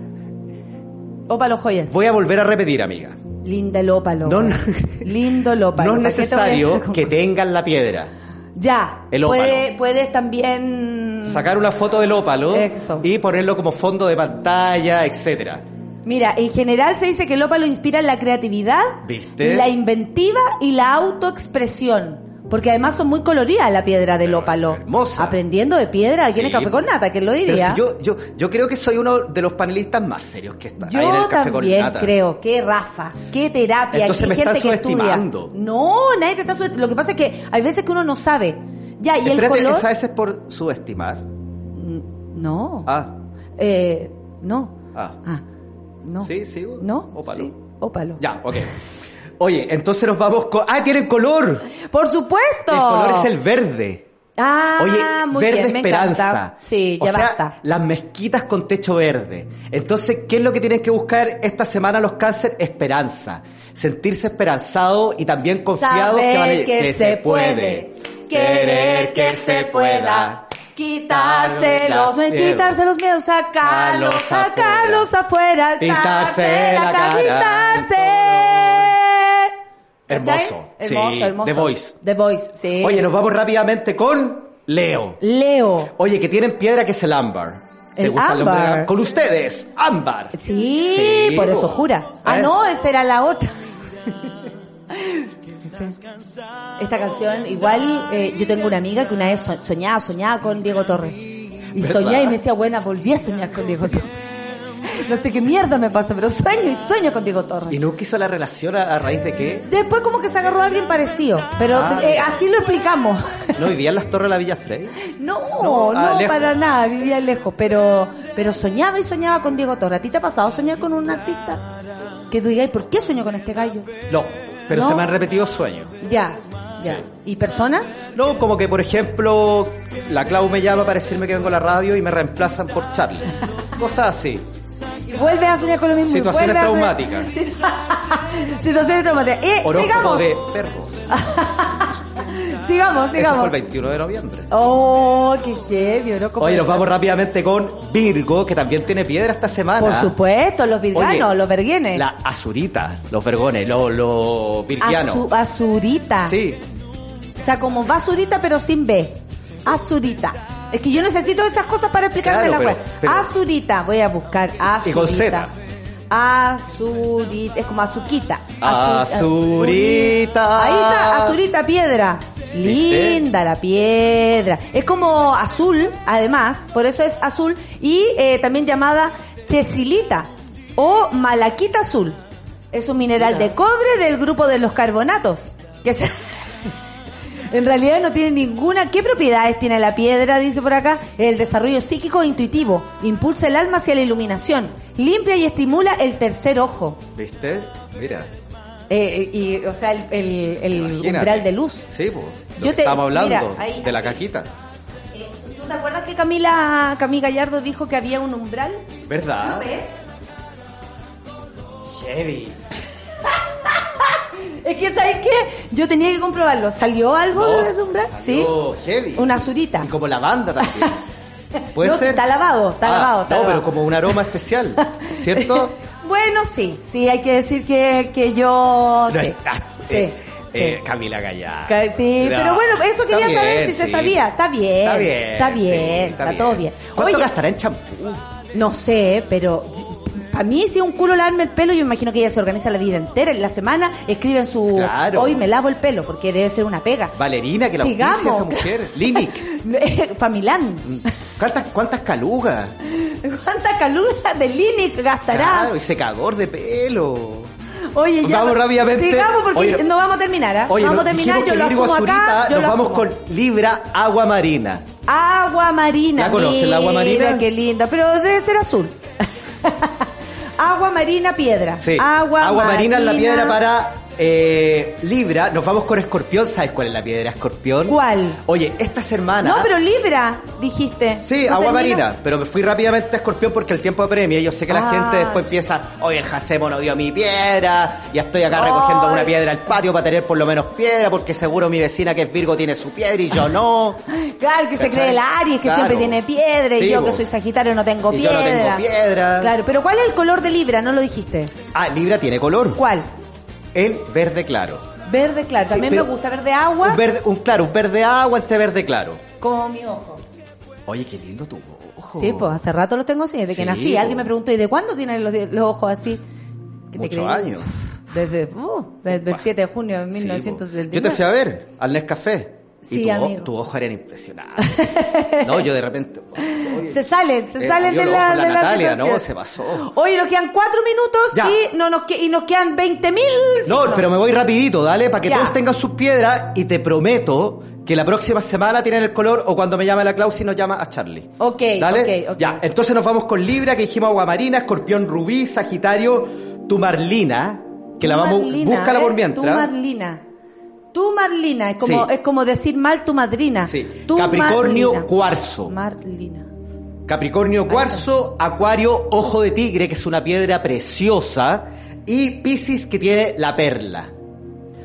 Ópalo joyas. Voy a volver a repetir, amiga. Linda el ópalo. No, no. Lindo el ópalo. No es ¿Para qué te voy a- necesario que tengan la piedra. Ya. El ópalo. Puede, puedes también... Sacar una foto del ópalo Eso. y ponerlo como fondo de pantalla, etcétera. Mira, en general se dice que el ópalo inspira la creatividad, ¿Viste? la inventiva y la autoexpresión. Porque además son muy coloridas la piedra del ópalo. hermosa. Aprendiendo de piedra, ¿quién es Sí. café con nata? ¿Quién lo diría? si yo, yo, yo creo que soy uno de los panelistas más serios que está Yo ahí en el café con también nata. creo que Rafa, qué terapia, Entonces qué me gente que estudia. subestimando. No, nadie te está subestimando. Lo que pasa es que hay veces que uno no sabe. Ya, y el Espérate, color. esa es por subestimar. No. Ah, Eh, no. ah. Ah, no. ¿Sí? ¿Sigo? No. Ópalo. Sí, ópalo. Ya, ok. Oye, entonces nos vamos con... ¡Ah, tienen color! Por supuesto. El color es el verde. Ah, Oye, muy verde bien, me esperanza. encanta. Sí, o ya sea, basta. las mezquitas con techo verde. Entonces, ¿qué es lo que tienen que buscar esta semana los cáncer? Esperanza. Sentirse esperanzado y también confiados que, van a- que, que se puede. Querer que se pueda. Quitarse los, quitarse los miedos, sacarlos, Sacarlos afuera, Pintarse quitarse la cara. quitarse. Hermoso. Hermoso, Sí, hermoso. The Voice. The Voice, sí. Oye, nos vamos rápidamente con Leo. Leo. Oye, que tienen piedra que es el ámbar. ¿Te El gusta ámbar. Con ustedes, ámbar. Sí, Sí, por eso jura. Ah, ¿Eh? no, esa era la otra. Esta canción, igual, eh, yo tengo una amiga que una vez so- soñaba, soñaba con Diego Torres. Y ¿Verdad? soñaba y me decía, buena, volví a soñar con Diego Torres. No sé qué mierda me pasa, pero sueño y sueño con Diego Torres. ¿Y nunca hizo la relación a, a raíz de qué? Después como que se agarró a alguien parecido, pero Ah. eh, así lo explicamos. ¿No vivía en las torres de la Villa Frey? No, No, no, ah, para nada, vivía lejos, pero pero soñaba y soñaba con Diego Torres. ¿A ti te ha pasado soñar con un artista? Que tú digas, ¿por qué sueño con este gallo? No, pero ¿No? se me han repetido sueños. Ya, ya. Sí. ¿Y personas? No, como que por ejemplo, la Clau me llama para decirme que vengo a la radio y me reemplazan por Charlie. Cosas así. Y vuelves a soñar con lo mismo. Situaciones soñar- traumáticas. Situaciones traumáticas. Eh, sigamos. de perros. Sigamos, Eso fue sigamos. el 21 de noviembre. Oh, qué heavy, Oye, nos vamos rápidamente con Virgo, que también tiene piedra esta semana. Por supuesto, los virganos, Oye, los verguenes. La azurita, los vergones, los, los virgianos. Azu- azurita. Sí, O sea, como basurita pero sin B. Azurita. Es que yo necesito esas cosas para explicarme Claro, la web. Azurita, voy a buscar azurita. Y con Z. Azurita, es como azuquita. Azu- Azurita. Ahí está, azurita piedra. Linda la piedra. Es como azul, además, por eso es azul, y eh, también llamada chesilita o malaquita azul. Es un mineral de cobre del grupo de los carbonatos. Que se- en realidad no tiene ninguna... ¿Qué propiedades tiene la piedra? Dice por acá. El desarrollo psíquico e intuitivo. Impulsa el alma hacia la iluminación. Limpia y estimula el tercer ojo. ¿viste? Mira. Eh, y, o sea, el, el- el umbral de luz. Sí, pues. Yo te- Estamos hablando mira, ahí, de la así. caquita. Eh, ¿Tú te acuerdas que Camila, Camila Gallardo dijo que había un umbral? ¿Verdad? ¿Lo ves? Heavy. Es que, ¿sabes qué? Yo tenía que comprobarlo. ¿Salió algo No, del umbral? Sí. heavy. Una azurita. Y como lavanda también. Puede No, ser. está lavado, está Ah, lavado, está no, lavado. pero como un aroma especial, ¿cierto? bueno, sí. Sí, hay que decir que, que yo... No sí. sí, sí. eh, Camila Gallardo. Sí, No, pero bueno, eso está quería saber si se sabía. Está bien. Está bien. Está bien, sí, está, todo bien. ¿Cuánto Oye, gastará en champú? No sé, pero a mí si un culo lavarme el pelo, yo imagino que ella se organiza la vida entera. En la semana escribe en su... Claro. Hoy me lavo el pelo, porque debe ser una pega. Valerina, que la Sigamos. esa mujer. Linic. Familán. ¿Cuántas, cuántas calugas? ¿Cuánta caluga de Linic gastará? Claro, y secador de pelo. Oye, ya. Vamos rápidamente. Sigamos porque Oye, no vamos a terminar, ¿ah? Vamos a terminar, yo lo asumo acá. Yo nos lo vamos asumo. con Libra Agua Marina. Agua marina. ¿La conoce el agua Mira, marina? qué linda, pero debe ser azul. agua marina piedra. Sí. Agua, marina es la piedra para Eh, Libra, nos vamos con Escorpión. ¿Sabes cuál es la piedra Escorpión? ¿Cuál? Oye, esta hermana. No, pero Libra, dijiste. Sí, ¿No agua marina, pero me fui rápidamente a Escorpión porque el tiempo apremia. Yo sé que la Ah. gente después empieza, oye, el Jacemo no dio mi piedra, ya estoy acá Ay. recogiendo una piedra al patio para tener por lo menos piedra, porque seguro mi vecina que es Virgo tiene su piedra y yo no. Claro, que se cree el Aries, que Claro. siempre tiene piedra, y Sí, yo que soy Sagitario no tengo Y yo piedra. no tengo piedra. Claro, pero ¿cuál es el color de Libra? No lo dijiste. Ah, Libra tiene color. ¿Cuál? El verde claro. Verde claro. Sí, También me gusta verde agua, Un verde, un claro, un verde agua entre verde claro. como mi ojo. Oye, qué lindo tu ojo. Sí, pues hace rato lo tengo así, desde que Sí, nací. po. Alguien me preguntó, ¿y de cuándo tienen los, los ojos así? ¿Qué te Muchos años. Desde, uh, desde el 7 de junio de Sí, po. 1979. Yo te fui a ver al Nescafé. Sí, y tu, amigo. tu ojo era impresionante. no, yo de repente. oye, Se salen, se Eh, salen de la, ojos la de Natalia, no, se pasó. Oye, nos quedan cuatro minutos Ya. y, no, nos, que- y nos quedan 20 mil. No, pero me voy rapidito, dale, para que Ya. todos tengan sus piedras y te prometo que la próxima semana tienen el color o cuando me llame la Clausi nos llama a Charlie. Ok, ¿Dale? ok, ok. Ya, entonces nos vamos con Libra, que dijimos Aguamarina, Escorpión Rubí, Sagitario, tu Marlina, que la Tu vamos, Marlina, búscala ¿eh? por Tu mientras. Marlina. Tu Marlina, es como, Sí. es como decir mal tu madrina. Sí. Capricornio, Marlina. cuarzo. Marlina. Capricornio cuarzo, Acuario ojo de tigre, que es una piedra preciosa, y Piscis que tiene la perla.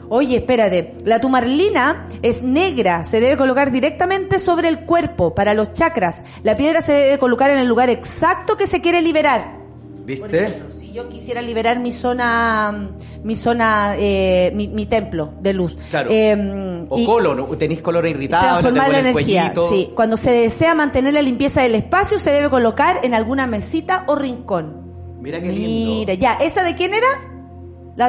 Oye, espérate. La tumarlina es negra, se debe colocar directamente sobre el cuerpo para los chakras. La piedra se debe colocar en el lugar exacto que se quiere liberar. ¿Viste? Yo quisiera liberar mi zona, mi zona, eh, mi, mi templo de luz. Claro. Eh, o y colon, ¿no? tenéis color irritado, no transformar la duele el energía. Sí. Cuando se desea mantener la limpieza del espacio, se debe colocar en alguna mesita o rincón. Mira qué lindo. Mira, ya. ¿Esa de quién era?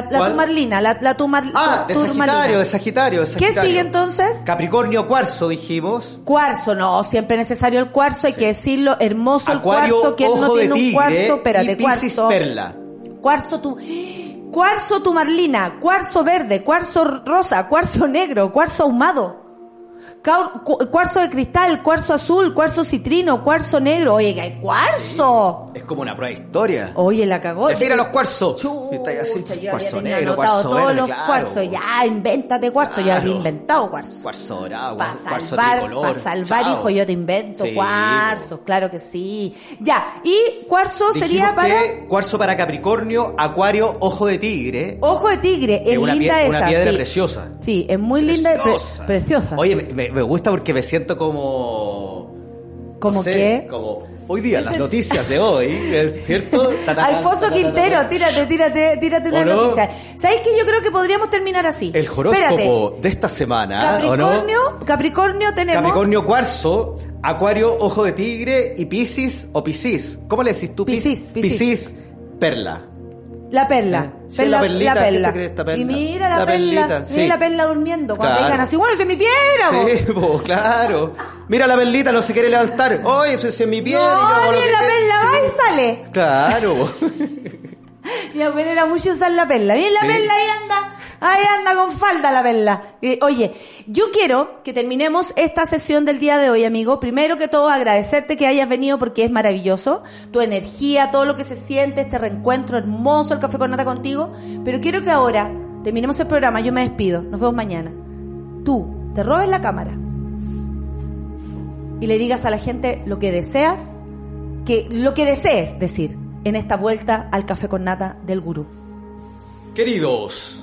La, la tumarlina, la, la tumar, Ah, de. Sagitario, de Sagitario, de ¿Qué Sagitario. sigue entonces? Capricornio cuarzo, dijimos. Cuarzo, no, siempre es necesario el cuarzo, hay que decirlo, hermoso Acuario, el cuarzo, que no tiene tigre un cuarzo, espérate, y cuarzo. perla. Cuarzo tu cuarzo tu marlina, cuarzo verde, cuarzo rosa, cuarzo negro, cuarzo ahumado. Cuarzo de cristal, cuarzo azul, cuarzo citrino, cuarzo negro. Oye, hay cuarzo. Es como una prueba de historia. Oye, la cagó. Defina los cuarzos. Chucha, está así, cuarzo negro, cuarzo todos verde, los claro. cuarzos. Ya, invéntate cuarzo. Yo había Claro. inventado cuarzo. Cuarzo dorado, Para cuarzo salvar, tricolor. para salvar, Chao. hijo, yo te invento Sí, cuarzos, claro que sí. Ya, y cuarzo sería para que cuarzo para Capricornio, Acuario, ojo de tigre. ojo de tigre. Es una, linda pie- esa. una piedra sí. preciosa. Sí, es muy linda pre- Preciosa. preciosa. Oye, me- me, me gusta porque me siento como... ¿Como no sé, qué? Como hoy día, las noticias de hoy, ¿es cierto? Alfonso Quintero, tírate, tírate, tírate una noticia. ¿Sabes qué? Yo creo que podríamos terminar así. El horóscopo de esta semana, ¿o no? Capricornio, Capricornio tenemos. Capricornio cuarzo, Acuario ojo de tigre y Piscis o Piscis. ¿Cómo le decís tú? Piscis, Piscis. Piscis, perla. La perla. Sí, perla la perlita, la ¿qué perla. se cree esta perla? Y mira la, La perla. perlita, Mira sí. la perla durmiendo. Cuando te Claro. digan así, bueno, es mi piedra. Sí, claro. Mira la perlita, no se quiere levantar. Oye, si es mi piedra. y yo No, mira la te- perla, va y sale. Claro. Mi abuela era mucho usar la perla. Mira la Sí. perla, ahí anda. Ahí anda con falda la perla. Oye, yo quiero que terminemos esta sesión del día de hoy, amigo. Primero que todo, agradecerte que hayas venido porque es maravilloso. Tu energía, todo lo que se siente, este reencuentro hermoso, el café con nata contigo. Pero quiero que ahora terminemos el programa. Yo me despido. Nos vemos mañana. Tú te robes la cámara y le digas a la gente lo que deseas, que lo que desees decir en esta vuelta al café con nata del gurú. Queridos